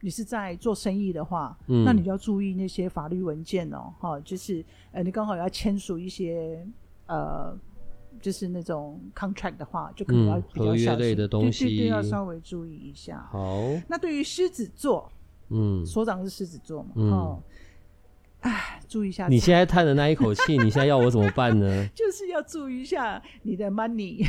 你是在做生意的话，嗯、那你就要注意那些法律文件哦，哈，就是呃，你刚好要签署一些呃，就是那种 contract 的话，就可能要比较小心、嗯、合约类的东西，对对对，要稍微注意一下。好，那对于狮子座，嗯，所长是狮子座嘛，嗯。哎，注意一下。你现在叹的那一口气，你现在要我怎么办呢？(laughs) 就是要注意一下你的 money，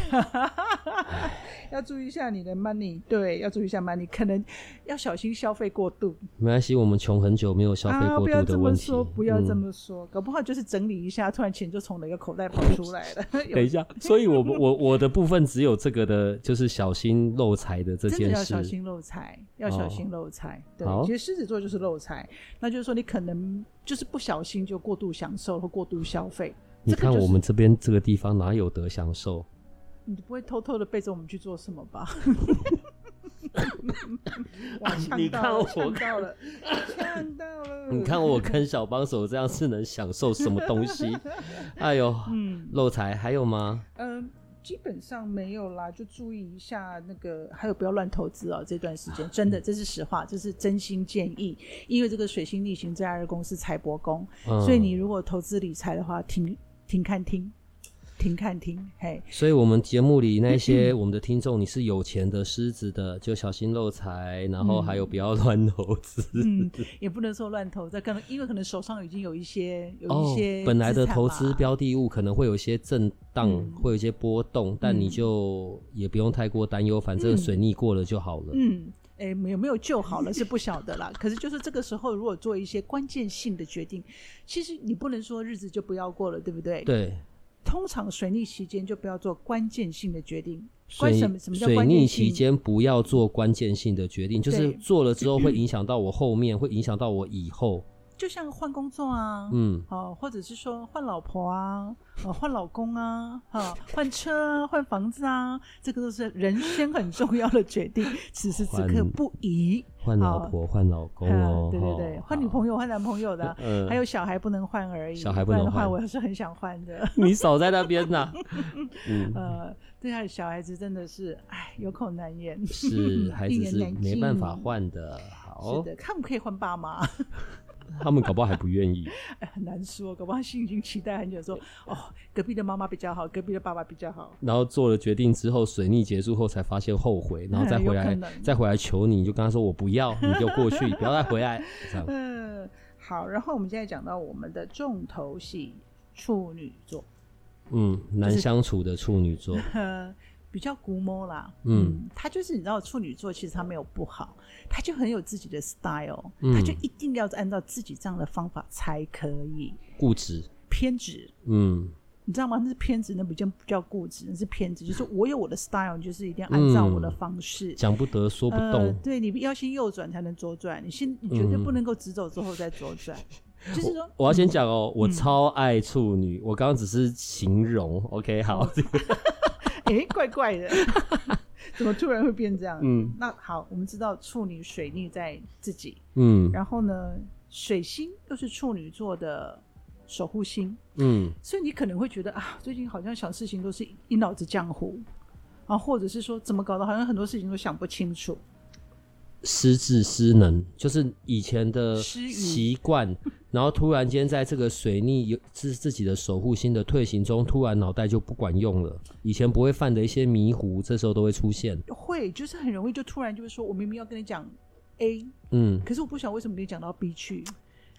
(laughs) 要注意一下你的 money，对，要注意一下 money，可能要小心消费过度。没关系，我们穷很久没有消费过度的问题。啊，不要这么说，不要这么说，嗯、搞不好就是整理一下，突然钱就从哪个口袋跑出来了。(laughs) 等一下，所以我我我的部分只有这个的，就是小心漏财的这件事。要小心漏财，要小心漏财。哦、对，其实狮子座就是漏财，那就是说你可能。就是不小心就过度享受或过度消费。你看我们这边这个地方哪有得享受？你不会偷偷的背着我们去做什么吧？哇！(laughs) 你看我看到了，看到了。你看我跟小帮手这样是能享受什么东西？(laughs) 哎呦，嗯，漏财还有吗？嗯。基本上没有啦，就注意一下那个，还有不要乱投资哦。这段时间真的，这是实话，这是真心建议。因为这个水星逆行在二宫是财帛宫，嗯、所以你如果投资理财的话，停停看听。听看听，嘿，所以我们节目里那些我们的听众，你是有钱的狮子的，就小心漏财，然后还有不要乱投资，嗯，也不能说乱投，这可能因为可能手上已经有一些有一些、哦、本来的投资标的物可能会有一些震荡，嗯、会有一些波动，但你就也不用太过担忧，反正水逆过了就好了。嗯，哎、欸，有没有救好了是不晓得啦。(laughs) 可是就是这个时候，如果做一些关键性的决定，其实你不能说日子就不要过了，对不对？对。通常水逆期间就不要做关键性的决定。水什么什么叫关键性？水逆期间不要做关键性的决定，就是做了之后会影响到我后面，会影响到我以后。就像换工作啊，嗯，哦，或者是说换老婆啊，哦，换老公啊，哈，换车啊，换房子啊，这个都是人生很重要的决定。(laughs) 此时此刻不宜换老婆、换老公哦，对对对，换女朋友、换男朋友的，(laughs) 还有小孩不能换而已。小孩不能换，我还是很想换的。(laughs) 你少在那边呐。呃，对啊，小孩子真的是，哎，有口难言。是，孩子是没办法换的。好，是的，看不可以换爸妈。(laughs) 他们搞不好还不愿意，哎，很难说，搞不好心已经期待很久，说哦，隔壁的妈妈比较好，隔壁的爸爸比较好。然后做了决定之后，水逆结束后才发现后悔，然后再回来，再回来求你，你就跟他说我不要，(laughs) 你就过去，不要再回来。这样。嗯，好。然后我们现在讲到我们的重头戏处女座，嗯，难相处的处女座。就 (laughs) 是比较古摸啦，嗯，嗯，他就是你知道处女座其实他没有不好，他就很有自己的 style，嗯，他就一定要按照自己这样的方法才可以，固执、偏执，嗯，你知道吗？那是偏执，那不叫固执，那是偏执，就是我有我的 style，就是一定要按照我的方式，讲、嗯、不得说不动，呃、对，你要先右转才能左转，你先你绝对不能够直走之后再左转。(laughs) 就是说，我，我要先讲哦、我超爱处女，我刚刚只是形容。嗯、OK，好。哎、欸，怪怪的，(laughs) 怎么突然会变这样？嗯，那好，我们知道处女水逆在自己，嗯，然后呢，水星又是处女座的守护星，嗯，所以你可能会觉得啊，最近好像想事情都是一脑子浆糊，啊，或者是说怎么搞的，好像很多事情都想不清楚。失智失能，就是以前的习惯，然后突然间在这个水逆有自自己的守护星的退行中，突然脑袋就不管用了。以前不会犯的一些迷糊，这时候都会出现。会，就是很容易就突然就会说，我明明要跟你讲 A，嗯，可是我不晓得为什么你讲到 B 去。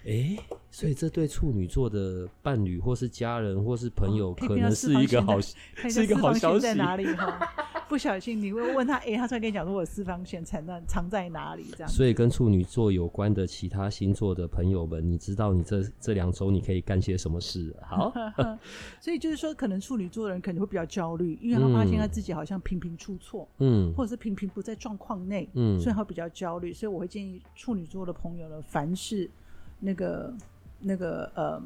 哎、欸，所以这对处女座的伴侣或是家人或是朋友，可能是一个好，是一个好消息。在哪里哈？(laughs) 不小心你会问他，哎、欸，他突然跟你讲说，我的四方线藏在藏在哪里？这样。所以跟处女座有关的其他星座的朋友们，你知道你这这两周你可以干些什么事？好，(laughs) 所以就是说，可能处女座的人可能会比较焦虑，因为他发现他自己好像频频出错，(laughs) 嗯，或者是频频不在状况内，嗯，所以他会比较焦虑。所以我会建议处女座的朋友呢，凡事。那个那个呃，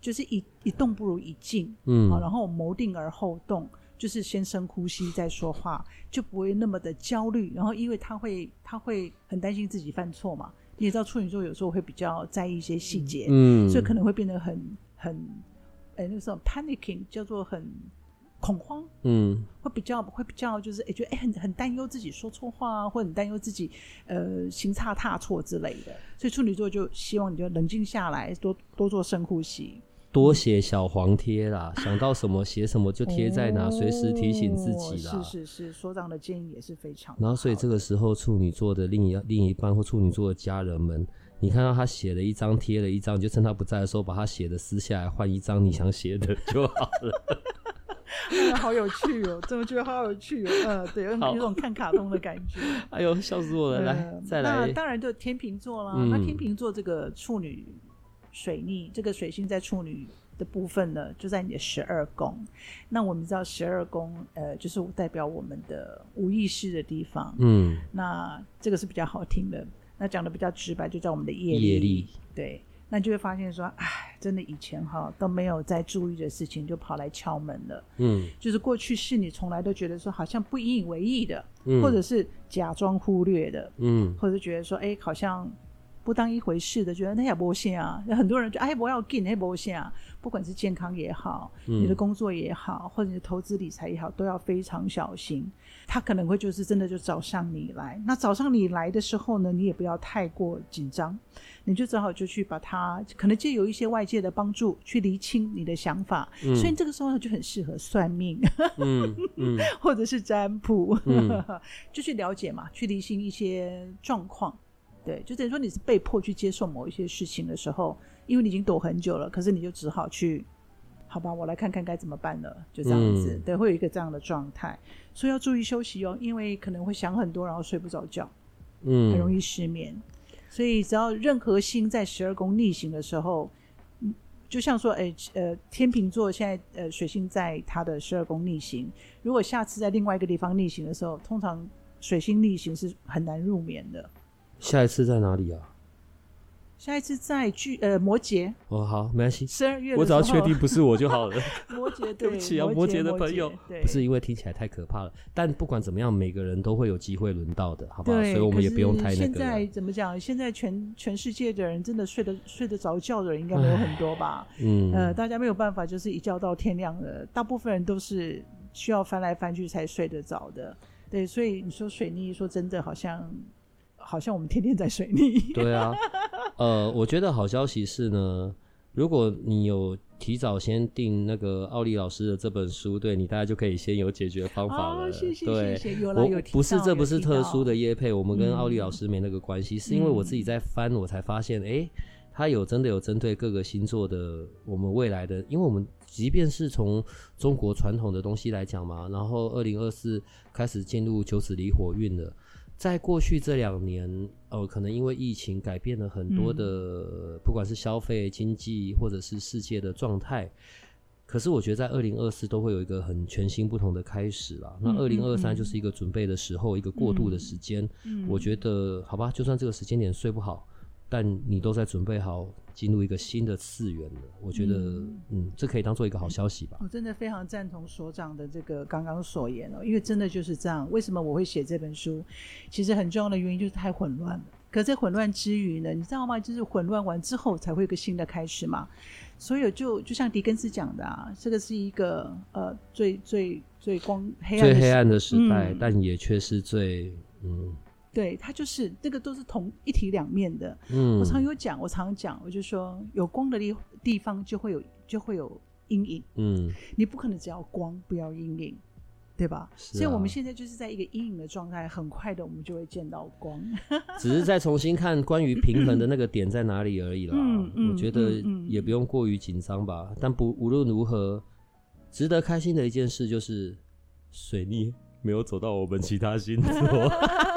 就是一一动不如一静，嗯，啊，然后谋定而后动，就是先深呼吸再说话，就不会那么的焦虑。然后，因为他会他会很担心自己犯错嘛，你也知道处女座有时候会比较在意一些细节，嗯，所以可能会变得很很，哎，那个时候 panicking 叫做很。恐慌，嗯，会比较会比较就是哎，觉得哎很很担忧自己说错话啊，或者很担忧自己呃行差踏错之类的。所以处女座就希望你就冷静下来，多多做深呼吸，多写小黄贴啦，想到什么写什么就贴在哪，随时提醒自己啦。是是是，所长的建议也是非常。然后所以这个时候处女座的另一另一半或处女座的家人们，你看到他写了一张贴了一张，就趁他不在的时候把他写的撕下来换一张你想写的就好了。哎、(laughs) 好有趣哦！怎么觉得好有趣哦？呃，对，有有种看卡通的感觉。(laughs) 哎呦，笑死我了！来，呃、再来。那当然就天秤座啦。嗯、那天秤座这个处女水逆，这个水星在处女的部分呢，就在你的十二宫。那我们知道十二宫，呃，就是代表我们的无意识的地方。嗯。那这个是比较好听的。那讲的比较直白，就叫我们的业力。业力。对。那就会发现说，哎，真的以前哈都没有在注意的事情，就跑来敲门了。嗯，就是过去是你从来都觉得说好像不引以为意的，嗯，或者是假装忽略的，嗯，或者觉得说，哎，好像不当一回事的，觉得那也不行啊。有很多人就哎，不要进，那不行啊。不管是健康也好，你的工作也好，或者你的投资理财也好，都要非常小心。他可能会就是真的就找上你来。那找上你来的时候呢，你也不要太过紧张，你就只好就去把它可能借由一些外界的帮助去厘清你的想法。嗯、所以这个时候就很适合算命，嗯嗯、(laughs) 或者是占卜，嗯、(laughs) 就去了解嘛，去厘清一些状况。对，就等于说你是被迫去接受某一些事情的时候。因为你已经躲很久了，可是你就只好去，好吧，我来看看该怎么办了，就这样子，嗯、对，会有一个这样的状态，所以要注意休息哦，因为可能会想很多，然后睡不着觉，嗯，很容易失眠，所以只要任何星在十二宫逆行的时候，嗯，就像说，哎，呃，天秤座现在呃水星在它的十二宫逆行，如果下次在另外一个地方逆行的时候，通常水星逆行是很难入眠的。下一次在哪里啊？下一次在巨呃摩羯哦，好，没关系，十二月我只要确定不是我就好了。(laughs) 摩羯，(laughs) 对不起啊，摩羯的朋友，不是因为听起来太可怕了，但不管怎么样，每个人都会有机会轮到的，好不好？所以我们也不用太那个。现在怎么讲？现在全全世界的人真的睡得睡得着觉的人应该没有很多吧？嗯，呃，大家没有办法，就是一觉到天亮的，大部分人都是需要翻来翻去才睡得着的。对，所以你说水逆，说真的，好像。好像我们天天在水逆。对啊，(laughs) 呃，我觉得好消息是呢，如果你有提早先订那个奥利老师的这本书，对你大家就可以先有解决方法了。哦、谢谢对，谢谢。有了，有不是，这不是特殊的业配，我们跟奥利老师没那个关系，嗯、是因为我自己在翻，我才发现，哎、欸，他有真的有针对各个星座的我们未来的，因为我们即便是从中国传统的东西来讲嘛，然后二零二四开始进入九紫离火运了。在过去这两年，呃，可能因为疫情改变了很多的，嗯、不管是消费、经济或者是世界的状态。可是我觉得在二零二四都会有一个很全新不同的开始啦。嗯、那二零二三就是一个准备的时候，嗯、一个过渡的时间。嗯、我觉得好吧，就算这个时间点睡不好，但你都在准备好进入一个新的次元了。我觉得，嗯，嗯，这可以当做一个好消息吧。我真的非常赞同所长的这个刚刚所言哦，因为真的就是这样。为什么我会写这本书？其实很重要的原因就是太混乱了。可在混乱之余呢，你知道吗？就是混乱完之后才会有个新的开始嘛。所以就就像狄更斯讲的啊，这个是一个呃最最最光黑暗最黑暗的时代，嗯、但也却是最嗯。对，它就是这个都是同一体两面的。嗯，我常有讲，我常讲，我就说有光的地地方就会有就会有阴影。嗯，你不可能只要光不要阴影，对吧？啊。所以我们现在就是在一个阴影的状态，很快的我们就会见到光。(laughs) 只是再重新看关于平衡的那个点在哪里而已啦。嗯嗯，我觉得也不用过于紧张吧。但不无论如何，值得开心的一件事就是水逆没有走到我们其他星座。(laughs)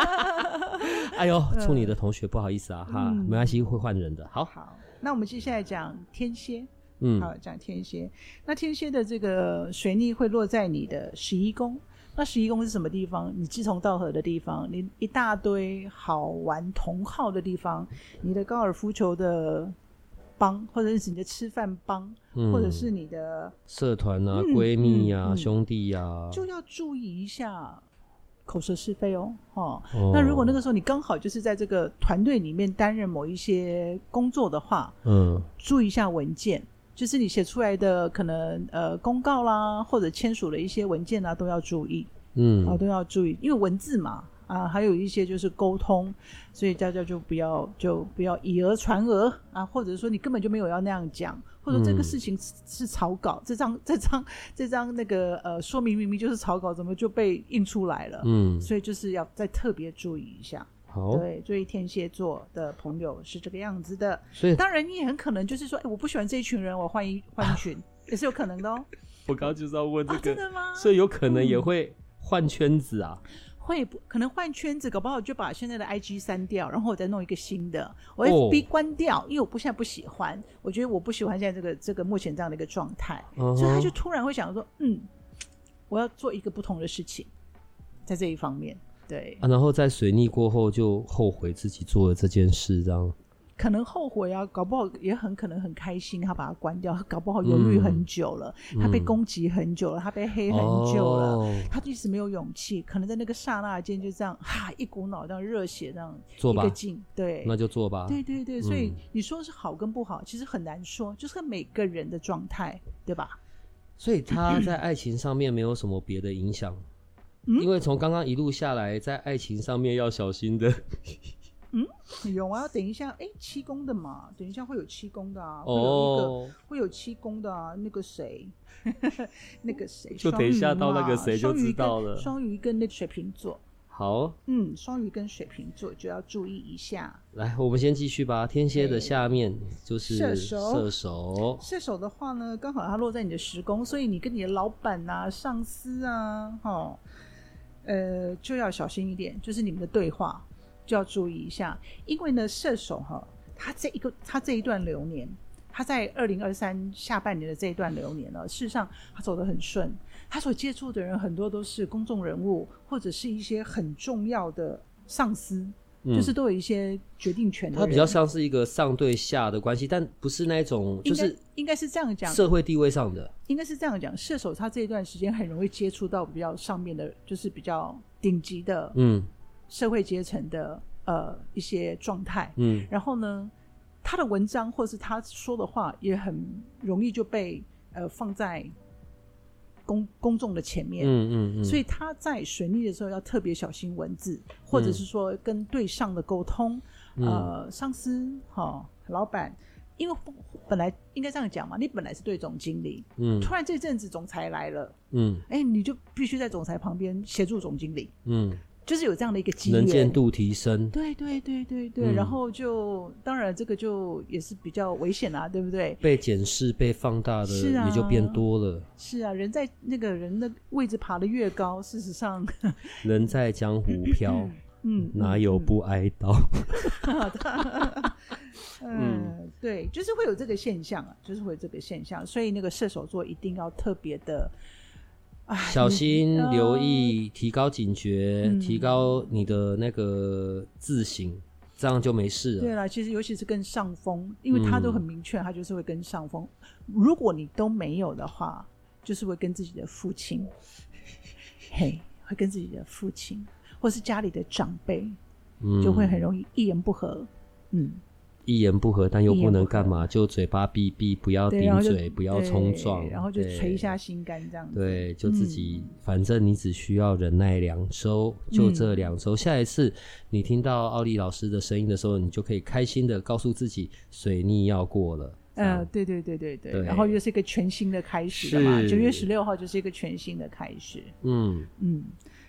(laughs) 哎呦，处女的同学，不好意思啊，哈，没关系，会换人的。好，好，那我们接下来讲天蝎，嗯，好，讲天蝎。那天蝎的这个水逆会落在你的十一宫，那十一宫是什么地方？你志同道合的地方，你一大堆好玩同好的地方，你的高尔夫球的帮，或者是你的吃饭帮，或者是你的社团啊、闺蜜呀、兄弟呀，就要注意一下。口舌是非哦，哦，那如果那个时候你刚好就是在这个团队里面担任某一些工作的话，嗯，注意一下文件，就是你写出来的可能呃公告啦，或者签署的一些文件啊，都要注意，嗯，啊都要注意，因为文字嘛。啊，还有一些就是沟通，所以大家就不要就不要以讹传讹啊，或者说你根本就没有要那样讲，或者这个事情是草稿，嗯、这张这张这张那个呃说明明明就是草稿，怎么就被印出来了？嗯，所以就是要再特别注意一下。好，对，所以天蝎座的朋友是这个样子的。所以当然你也很可能就是说，哎，我不喜欢这一群人，我换一换一群，(laughs) 也是有可能的哦。我刚刚就是要问这个，啊、真的吗？所以有可能也会换圈子啊。嗯会不可能换圈子，搞不好就把现在的 IG 删掉，然后我再弄一个新的，我 FB 关掉，哦、因为我不现在不喜欢，我觉得我不喜欢现在这个这个目前这样的一个状态，嗯、所以他就突然会想说，嗯，我要做一个不同的事情，在这一方面，对，啊、然后在水逆过后就后悔自己做了这件事，这样。可能后悔啊，搞不好也很可能很开心，他把它关掉，(laughs) 搞不好犹豫很久了，嗯、他被攻击很久了，他被黑很久了，哦、他一直没有勇气，可能在那个刹那间就这样哈，一股脑这样热血这样一个劲，对，那就做吧，对对对，所以你说是好跟不好，嗯、其实很难说，就是每个人的状态，对吧？所以他在爱情上面没有什么别的影响，嗯、因为从刚刚一路下来，在爱情上面要小心的。嗯，有啊，等一下，哎，七宫的嘛，等一下会有七宫的啊，会有一个、oh. 会有七宫的啊，那个谁，(laughs) 那个谁，就等一下到那个谁就知道了。双鱼跟那个水瓶座，好，嗯，双鱼跟水瓶座就要注意一下。来，我们先继续吧。天蝎的下面就是射手，射手，射手的话呢，刚好它落在你的十宫，所以你跟你的老板啊、上司啊，哈，呃，就要小心一点，就是你们的对话。就要注意一下，因为呢，射手哈，他这一个他这一段流年，他在二零二三下半年的这一段流年呢，事实上他走得很顺，他所接触的人很多都是公众人物，或者是一些很重要的上司，嗯、就是都有一些决定权的。他比较像是一个上对下的关系，但不是那种，就是应该是这样讲，社会地位上的，应该是这样讲。射手他这一段时间很容易接触到比较上面的，就是比较顶级的，嗯。社会阶层的呃一些状态，嗯，然后呢，他的文章或是他说的话也很容易就被呃放在公公众的前面，嗯嗯所以他在水逆的时候要特别小心文字，或者是说跟对上的沟通，嗯、呃，上司哈、哦，老板，因为本来应该这样讲嘛，你本来是对总经理，嗯，突然这阵子总裁来了，嗯，哎，你就必须在总裁旁边协助总经理，嗯。就是有这样的一个机会，能见度提升，对对对对对，嗯、然后就当然这个就也是比较危险啊，对不对？被检视、被放大的也就变多了。是啊，人在那个人的位置爬得越高，事实上，(laughs) 人在江湖飘，(laughs) 嗯，哪有不挨刀？(laughs) 嗯，对，就是会有这个现象啊，就是会有这个现象，所以那个射手座一定要特别的。小心留意，提高警觉，嗯、提高你的那个自省、这样就没事了。对了，其实尤其是跟上风，因为他都很明确，他就是会跟上风。嗯、如果你都没有的话，就是会跟自己的父亲，(laughs) 嘿，会跟自己的父亲，或是家里的长辈，嗯、就会很容易一言不合，嗯。一言不合，但又不能干嘛，就嘴巴闭闭，不要顶嘴，不要冲撞，然后就捶一下心肝这样子。对，就自己，嗯、反正你只需要忍耐两周，就这两周。嗯、下一次你听到奥利老师的声音的时候，你就可以开心的告诉自己，水逆要过了。呃，对对对对对，对然后又是一个全新的开始了嘛。九月十六号就是一个全新的开始。嗯嗯，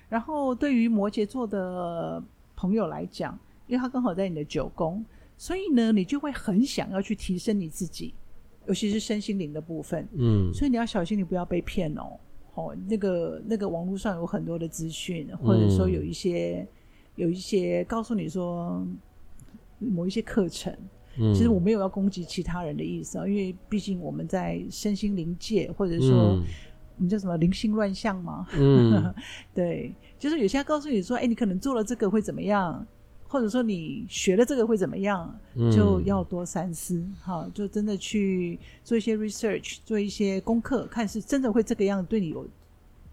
然后对于摩羯座的朋友来讲，因为他刚好在你的九宫。所以呢，你就会很想要去提升你自己，尤其是身心灵的部分。嗯，所以你要小心，你不要被骗哦。哦，那个那个网络上有很多的资讯，或者说有一些、嗯、有一些告诉你说某一些课程。嗯，其实我没有要攻击其他人的意思啊，因为毕竟我们在身心灵界，或者说我们叫什么灵性乱象嘛。嗯，(laughs) 对，就是有些告诉你说，哎，你可能做了这个会怎么样？或者说你学了这个会怎么样？就要多三思，哈、嗯，就真的去做一些 research，做一些功课，看是真的会这个样，对你有，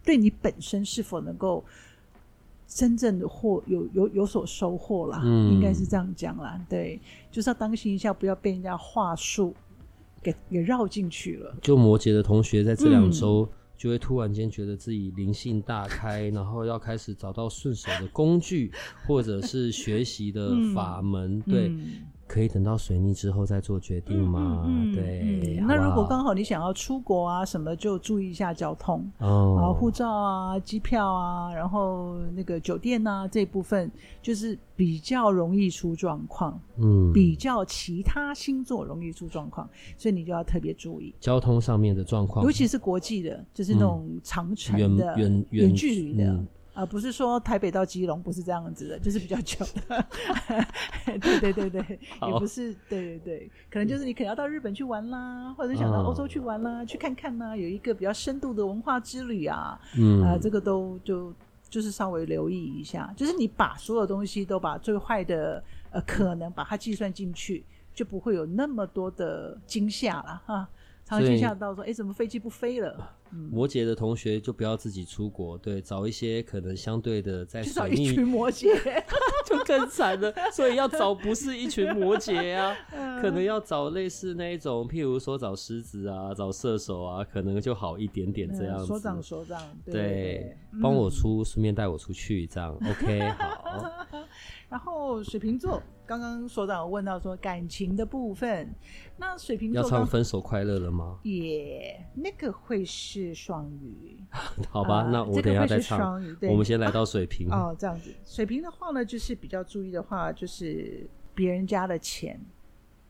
对你本身是否能够真正的获有有有所收获啦。嗯、应该是这样讲啦。对，就是要当心一下，不要被人家话术给给绕进去了。就摩羯的同学在这两周。嗯就会突然间觉得自己灵性大开，然后要开始找到顺手的工具，或者是学习的法门，嗯、对。嗯可以等到水逆之后再做决定吗？嗯嗯、对。嗯、好好那如果刚好你想要出国啊什么，就注意一下交通哦，然后护照啊、机票啊，然后那个酒店啊这一部分，就是比较容易出状况。嗯，比较其他星座容易出状况，所以你就要特别注意交通上面的状况，尤其是国际的，就是那种长程的、远远、嗯、距离的。嗯啊、呃，不是说台北到基隆不是这样子的，就是比较久的。(laughs) 对对对对，也不是，对对对，可能就是你可能要到日本去玩啦，或者想到欧洲去玩啦，嗯、去看看啦，有一个比较深度的文化之旅啊，嗯，啊、呃，这个都就就是稍微留意一下，就是你把所有东西都把最坏的呃可能把它计算进去，就不会有那么多的惊吓了哈。常常惊吓到说，哎以，怎么飞机不飞了？摩羯的同学就不要自己出国，对，找一些可能相对的在水逆，群摩羯 (laughs) 就更惨了。所以要找不是一群摩羯啊，可能要找类似那一种，譬如说找狮子啊，找射手啊，可能就好一点点这样子。所长所长，对，帮我出，顺便带我出去，这样 OK 好。然后水瓶座，刚刚所长有问到说感情的部分，那水瓶座要唱分手快乐了吗？(laughs) 耶，yeah, 那个会是双鱼，(laughs) 好吧，那我等一下再唱。双鱼，对，我们先来到水瓶。啊、哦，这样子，水瓶的话呢，就是比较注意的话，就是别人家的钱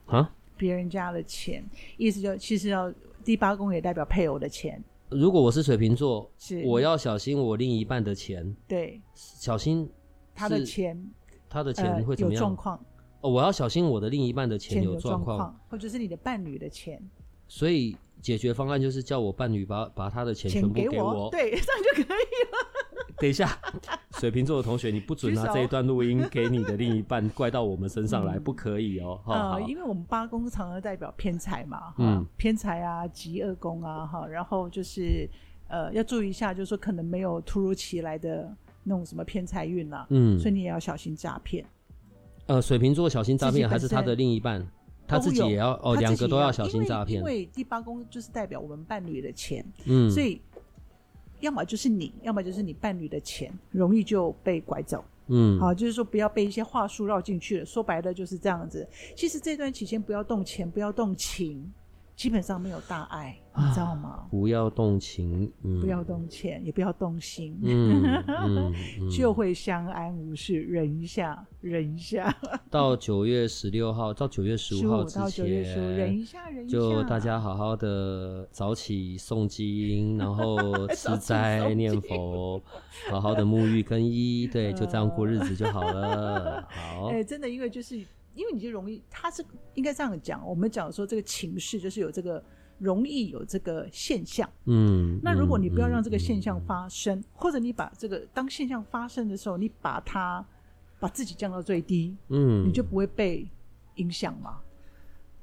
啊，别人家的钱，意思就其实要第八宫也代表配偶的钱。如果我是水瓶座，是我要小心我另一半的钱，对，小心他的钱。他的钱会怎么样？呃、有状况哦，我要小心我的另一半的钱有状况，或者是你的伴侣的钱。所以解决方案就是叫我伴侣把把他的钱全部给我，给我对，这样就可以了。(laughs) 等一下，水瓶座的同学，你不准拿这一段录音给你的另一半怪到我们身上来，嗯、不可以哦。啊、呃，因为我们八宫常常代表偏财嘛，嗯，偏财啊，极二宫啊，哈，然后就是呃，要注意一下，就是说可能没有突如其来的。那种什么偏财运啊，嗯，所以你也要小心诈骗。呃，水瓶座小心诈骗，还是他的另一半，他自己也要哦，两个都要小心诈骗。因为第八宫就是代表我们伴侣的钱，嗯，所以要么就是你，要么就是你伴侣的钱，容易就被拐走，嗯，好，就是说不要被一些话术绕进去了。说白了就是这样子。其实这段期间不要动钱，不要动情。基本上没有大碍，你知道吗？不要动情，不要动钱，也不要动心，(laughs) 嗯，就会相安无事。忍一下，忍一下。(laughs) 到九月十六号到九月十五号之前，忍一下，忍一下。就大家好好的早起诵经，(laughs) 然后吃斋念佛，好好的沐浴更衣，对，就这样过日子就好了。好，哎，真的，因为就是。因为你就容易，他是应该这样讲。我们讲说这个情势就是有这个容易有这个现象，嗯。那如果你不要让这个现象发生，或者你把这个当现象发生的时候，你把它把自己降到最低，嗯，你就不会被影响嘛。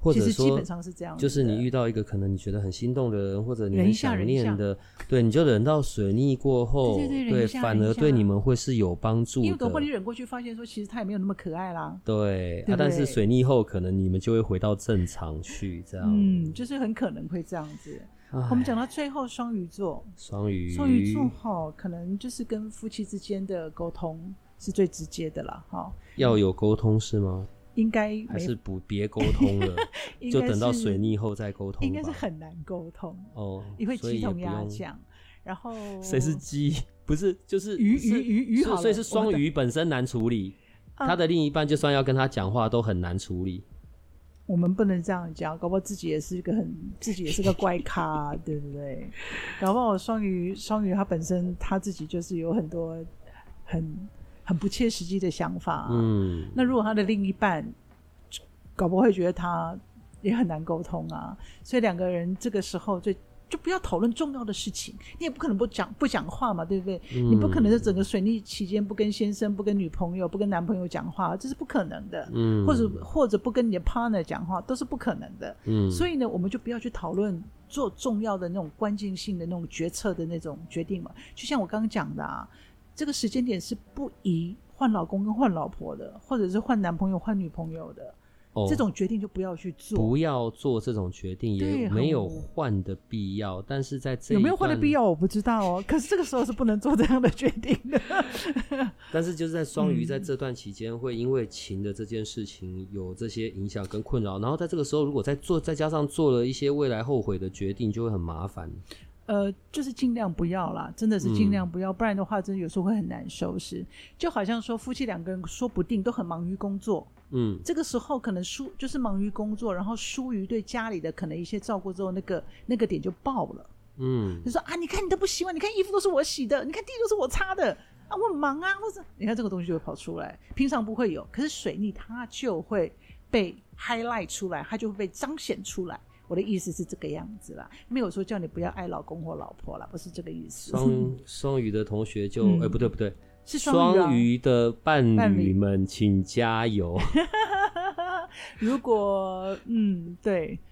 或者说，基本上是这样，就是你遇到一个可能你觉得很心动的人，或者你很想念的，对，你就忍到水逆过后，对对对，对，反而对你们会是有帮助的。因为等会你忍过去，发现说其实他也没有那么可爱啦。对，啊，但是水逆后可能你们就会回到正常去，这样。嗯，就是很可能会这样子。我们讲到最后，双鱼座，双鱼，双鱼座哈，可能就是跟夫妻之间的沟通是最直接的啦，哈。要有沟通是吗？应该还是不别沟通了，(laughs) 就等到水逆后再沟通。应该是很难沟通哦，你会鸡同鸭讲。然后 (laughs) 谁是鸡？不是，就是鱼鱼鱼鱼好，所以是双鱼本身难处理，他的另一半就算要跟他讲话都很难处理。我们不能这样讲，搞不好自己也是一个很自己也是个怪咖，对不对？搞不好双鱼双鱼他本身他自己就是有很多很。很不切实际的想法，啊，嗯，那如果他的另一半搞不好会觉得他也很难沟通啊，所以两个人这个时候就就不要讨论重要的事情，你也不可能不讲不讲话嘛，对不对？嗯、你不可能在整个水逆期间不跟先生、不跟女朋友、不跟男朋友讲话，这是不可能的，嗯，或者或者不跟你的 partner 讲话都是不可能的，嗯，所以呢，我们就不要去讨论做重要的那种关键性的那种决策的那种决定嘛，就像我刚刚讲的啊。这个时间点是不宜换老公跟换老婆的，或者是换男朋友换女朋友的，哦，这种决定就不要去做，不要做这种决定，也没有换的必要。但是在这有没有换的必要，我不知道哦。(laughs) 可是这个时候是不能做这样的决定的。(laughs) 但是就是在双鱼在这段期间，会因为情的这件事情有这些影响跟困扰，然后在这个时候如果再做，再加上做了一些未来后悔的决定，就会很麻烦。呃，就是尽量不要啦，真的是尽量不要，嗯、不然的话，真的有时候会很难收拾。就好像说，夫妻两个人说不定都很忙于工作，嗯，这个时候可能疏就是忙于工作，然后疏于对家里的可能一些照顾之后，那个那个点就爆了，嗯，就说啊，你看你都不洗碗，你看衣服都是我洗的，你看地都是我擦的啊，我很忙啊，或者你看这个东西就会跑出来，平常不会有，可是水逆它就会被 highlight 出来，它就会被彰显出来。我的意思是这个样子啦，没有说叫你不要爱老公或老婆啦，不是这个意思。双 (laughs) 双鱼的同学就，哎、嗯欸，不对不对，是双鱼的伴侣们，请加油。(laughs) 如果嗯，对。(laughs)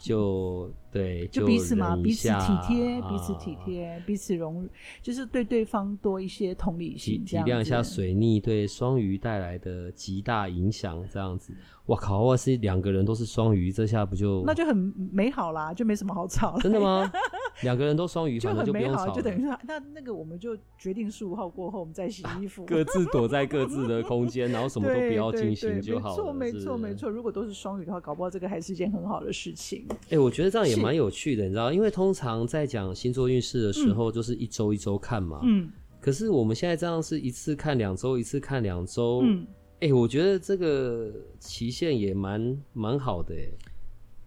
就对，就彼此嘛，彼此体贴，啊、彼此体贴，彼此容，就是对对方多一些同理心，体谅一下水逆对双鱼带来的极大影响，这样子。哇靠！哇是两个人都是双鱼，这下不就那就很美好啦，就没什么好吵了。真的吗？(laughs) 两个人都双鱼，就很美好，就等于说，那那个我们就决定十五号过后，我们再洗衣服，(laughs) 各自躲在各自的空间，然后什么都不要进行就好了。没错，没错，没错。如果都是双鱼的话，搞不好这个还是一件很好的事情。哎、欸，我觉得这样也蛮有趣的，你知道，因为通常在讲星座运势的时候，就是一周一周看嘛。嗯。可是我们现在这样是一次看两周，一次看两周。嗯。哎、欸，我觉得这个期限也蛮蛮好的，哎。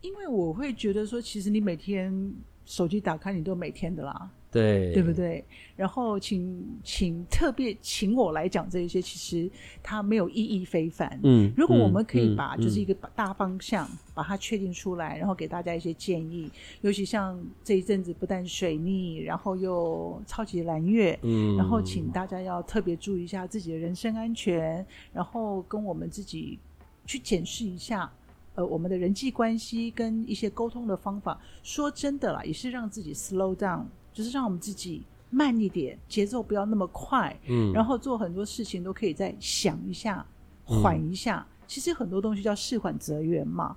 因为我会觉得说，其实你每天。手机打开，你都每天的啦，对，对不对？然后请请特别请我来讲这一些，其实它没有意义非凡。嗯，如果我们可以把就是一个大方向把它确定出来，然后给大家一些建议，尤其像这一阵子不但水逆，然后又超级蓝月，嗯，然后请大家要特别注意一下自己的人身安全，然后跟我们自己去检视一下。呃，我们的人际关系跟一些沟通的方法，说真的啦，也是让自己 slow down，就是让我们自己慢一点，节奏不要那么快，嗯，然后做很多事情都可以再想一下，缓一下。嗯，其实很多东西叫事缓则圆嘛，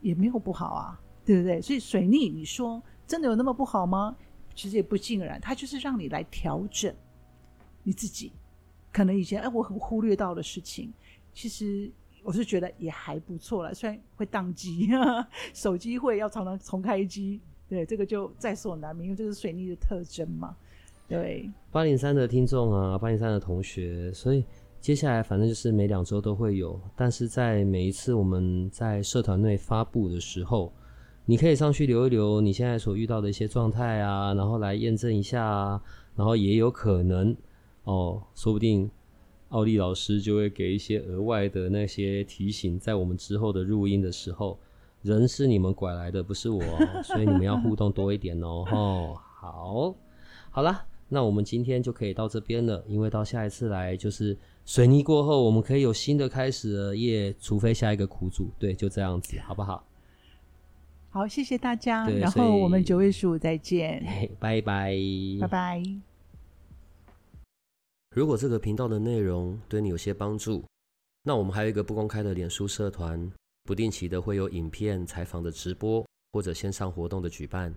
也没有不好啊，对不对？所以水逆，你说真的有那么不好吗？其实也不尽然，它就是让你来调整你自己，可能以前哎我很忽略到的事情，其实。我是觉得也还不错了，虽然会宕机，(laughs) 手机会要常常重开机，对，这个就在所难免，因为这是水逆的特征嘛。对，八零三的听众啊，八零三的同学，所以接下来反正就是每两周都会有，但是在每一次我们在社团内发布的时候，你可以上去留一留你现在所遇到的一些状态啊，然后来验证一下啊，然后也有可能哦，说不定。奥利老师就会给一些额外的那些提醒，在我们之后的录音的时候，人是你们拐来的，不是我，(laughs) 所以你们要互动多一点哦。哦，好，好啦，那我们今天就可以到这边了，因为到下一次来就是水泥过后，我们可以有新的开始了耶，除非下一个苦主，对，就这样子，好不好？好，谢谢大家，然后我们九月十五再见，(laughs) 拜拜，拜拜。如果这个频道的内容对你有些帮助，那我们还有一个不公开的脸书社团，不定期的会有影片、采访的直播或者线上活动的举办。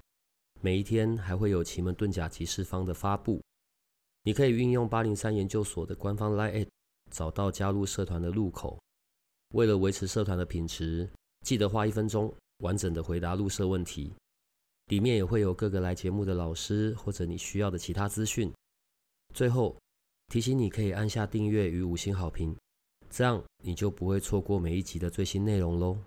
每一天还会有奇门遁甲集市方的发布，你可以运用八零三研究所的官方 LINE 找到加入社团的入口。为了维持社团的品质，记得花一分钟完整的回答入社问题。里面也会有各个来节目的老师或者你需要的其他资讯。最后提醒你可以按下订阅与五星好评，这样你就不会错过每一集的最新内容喽。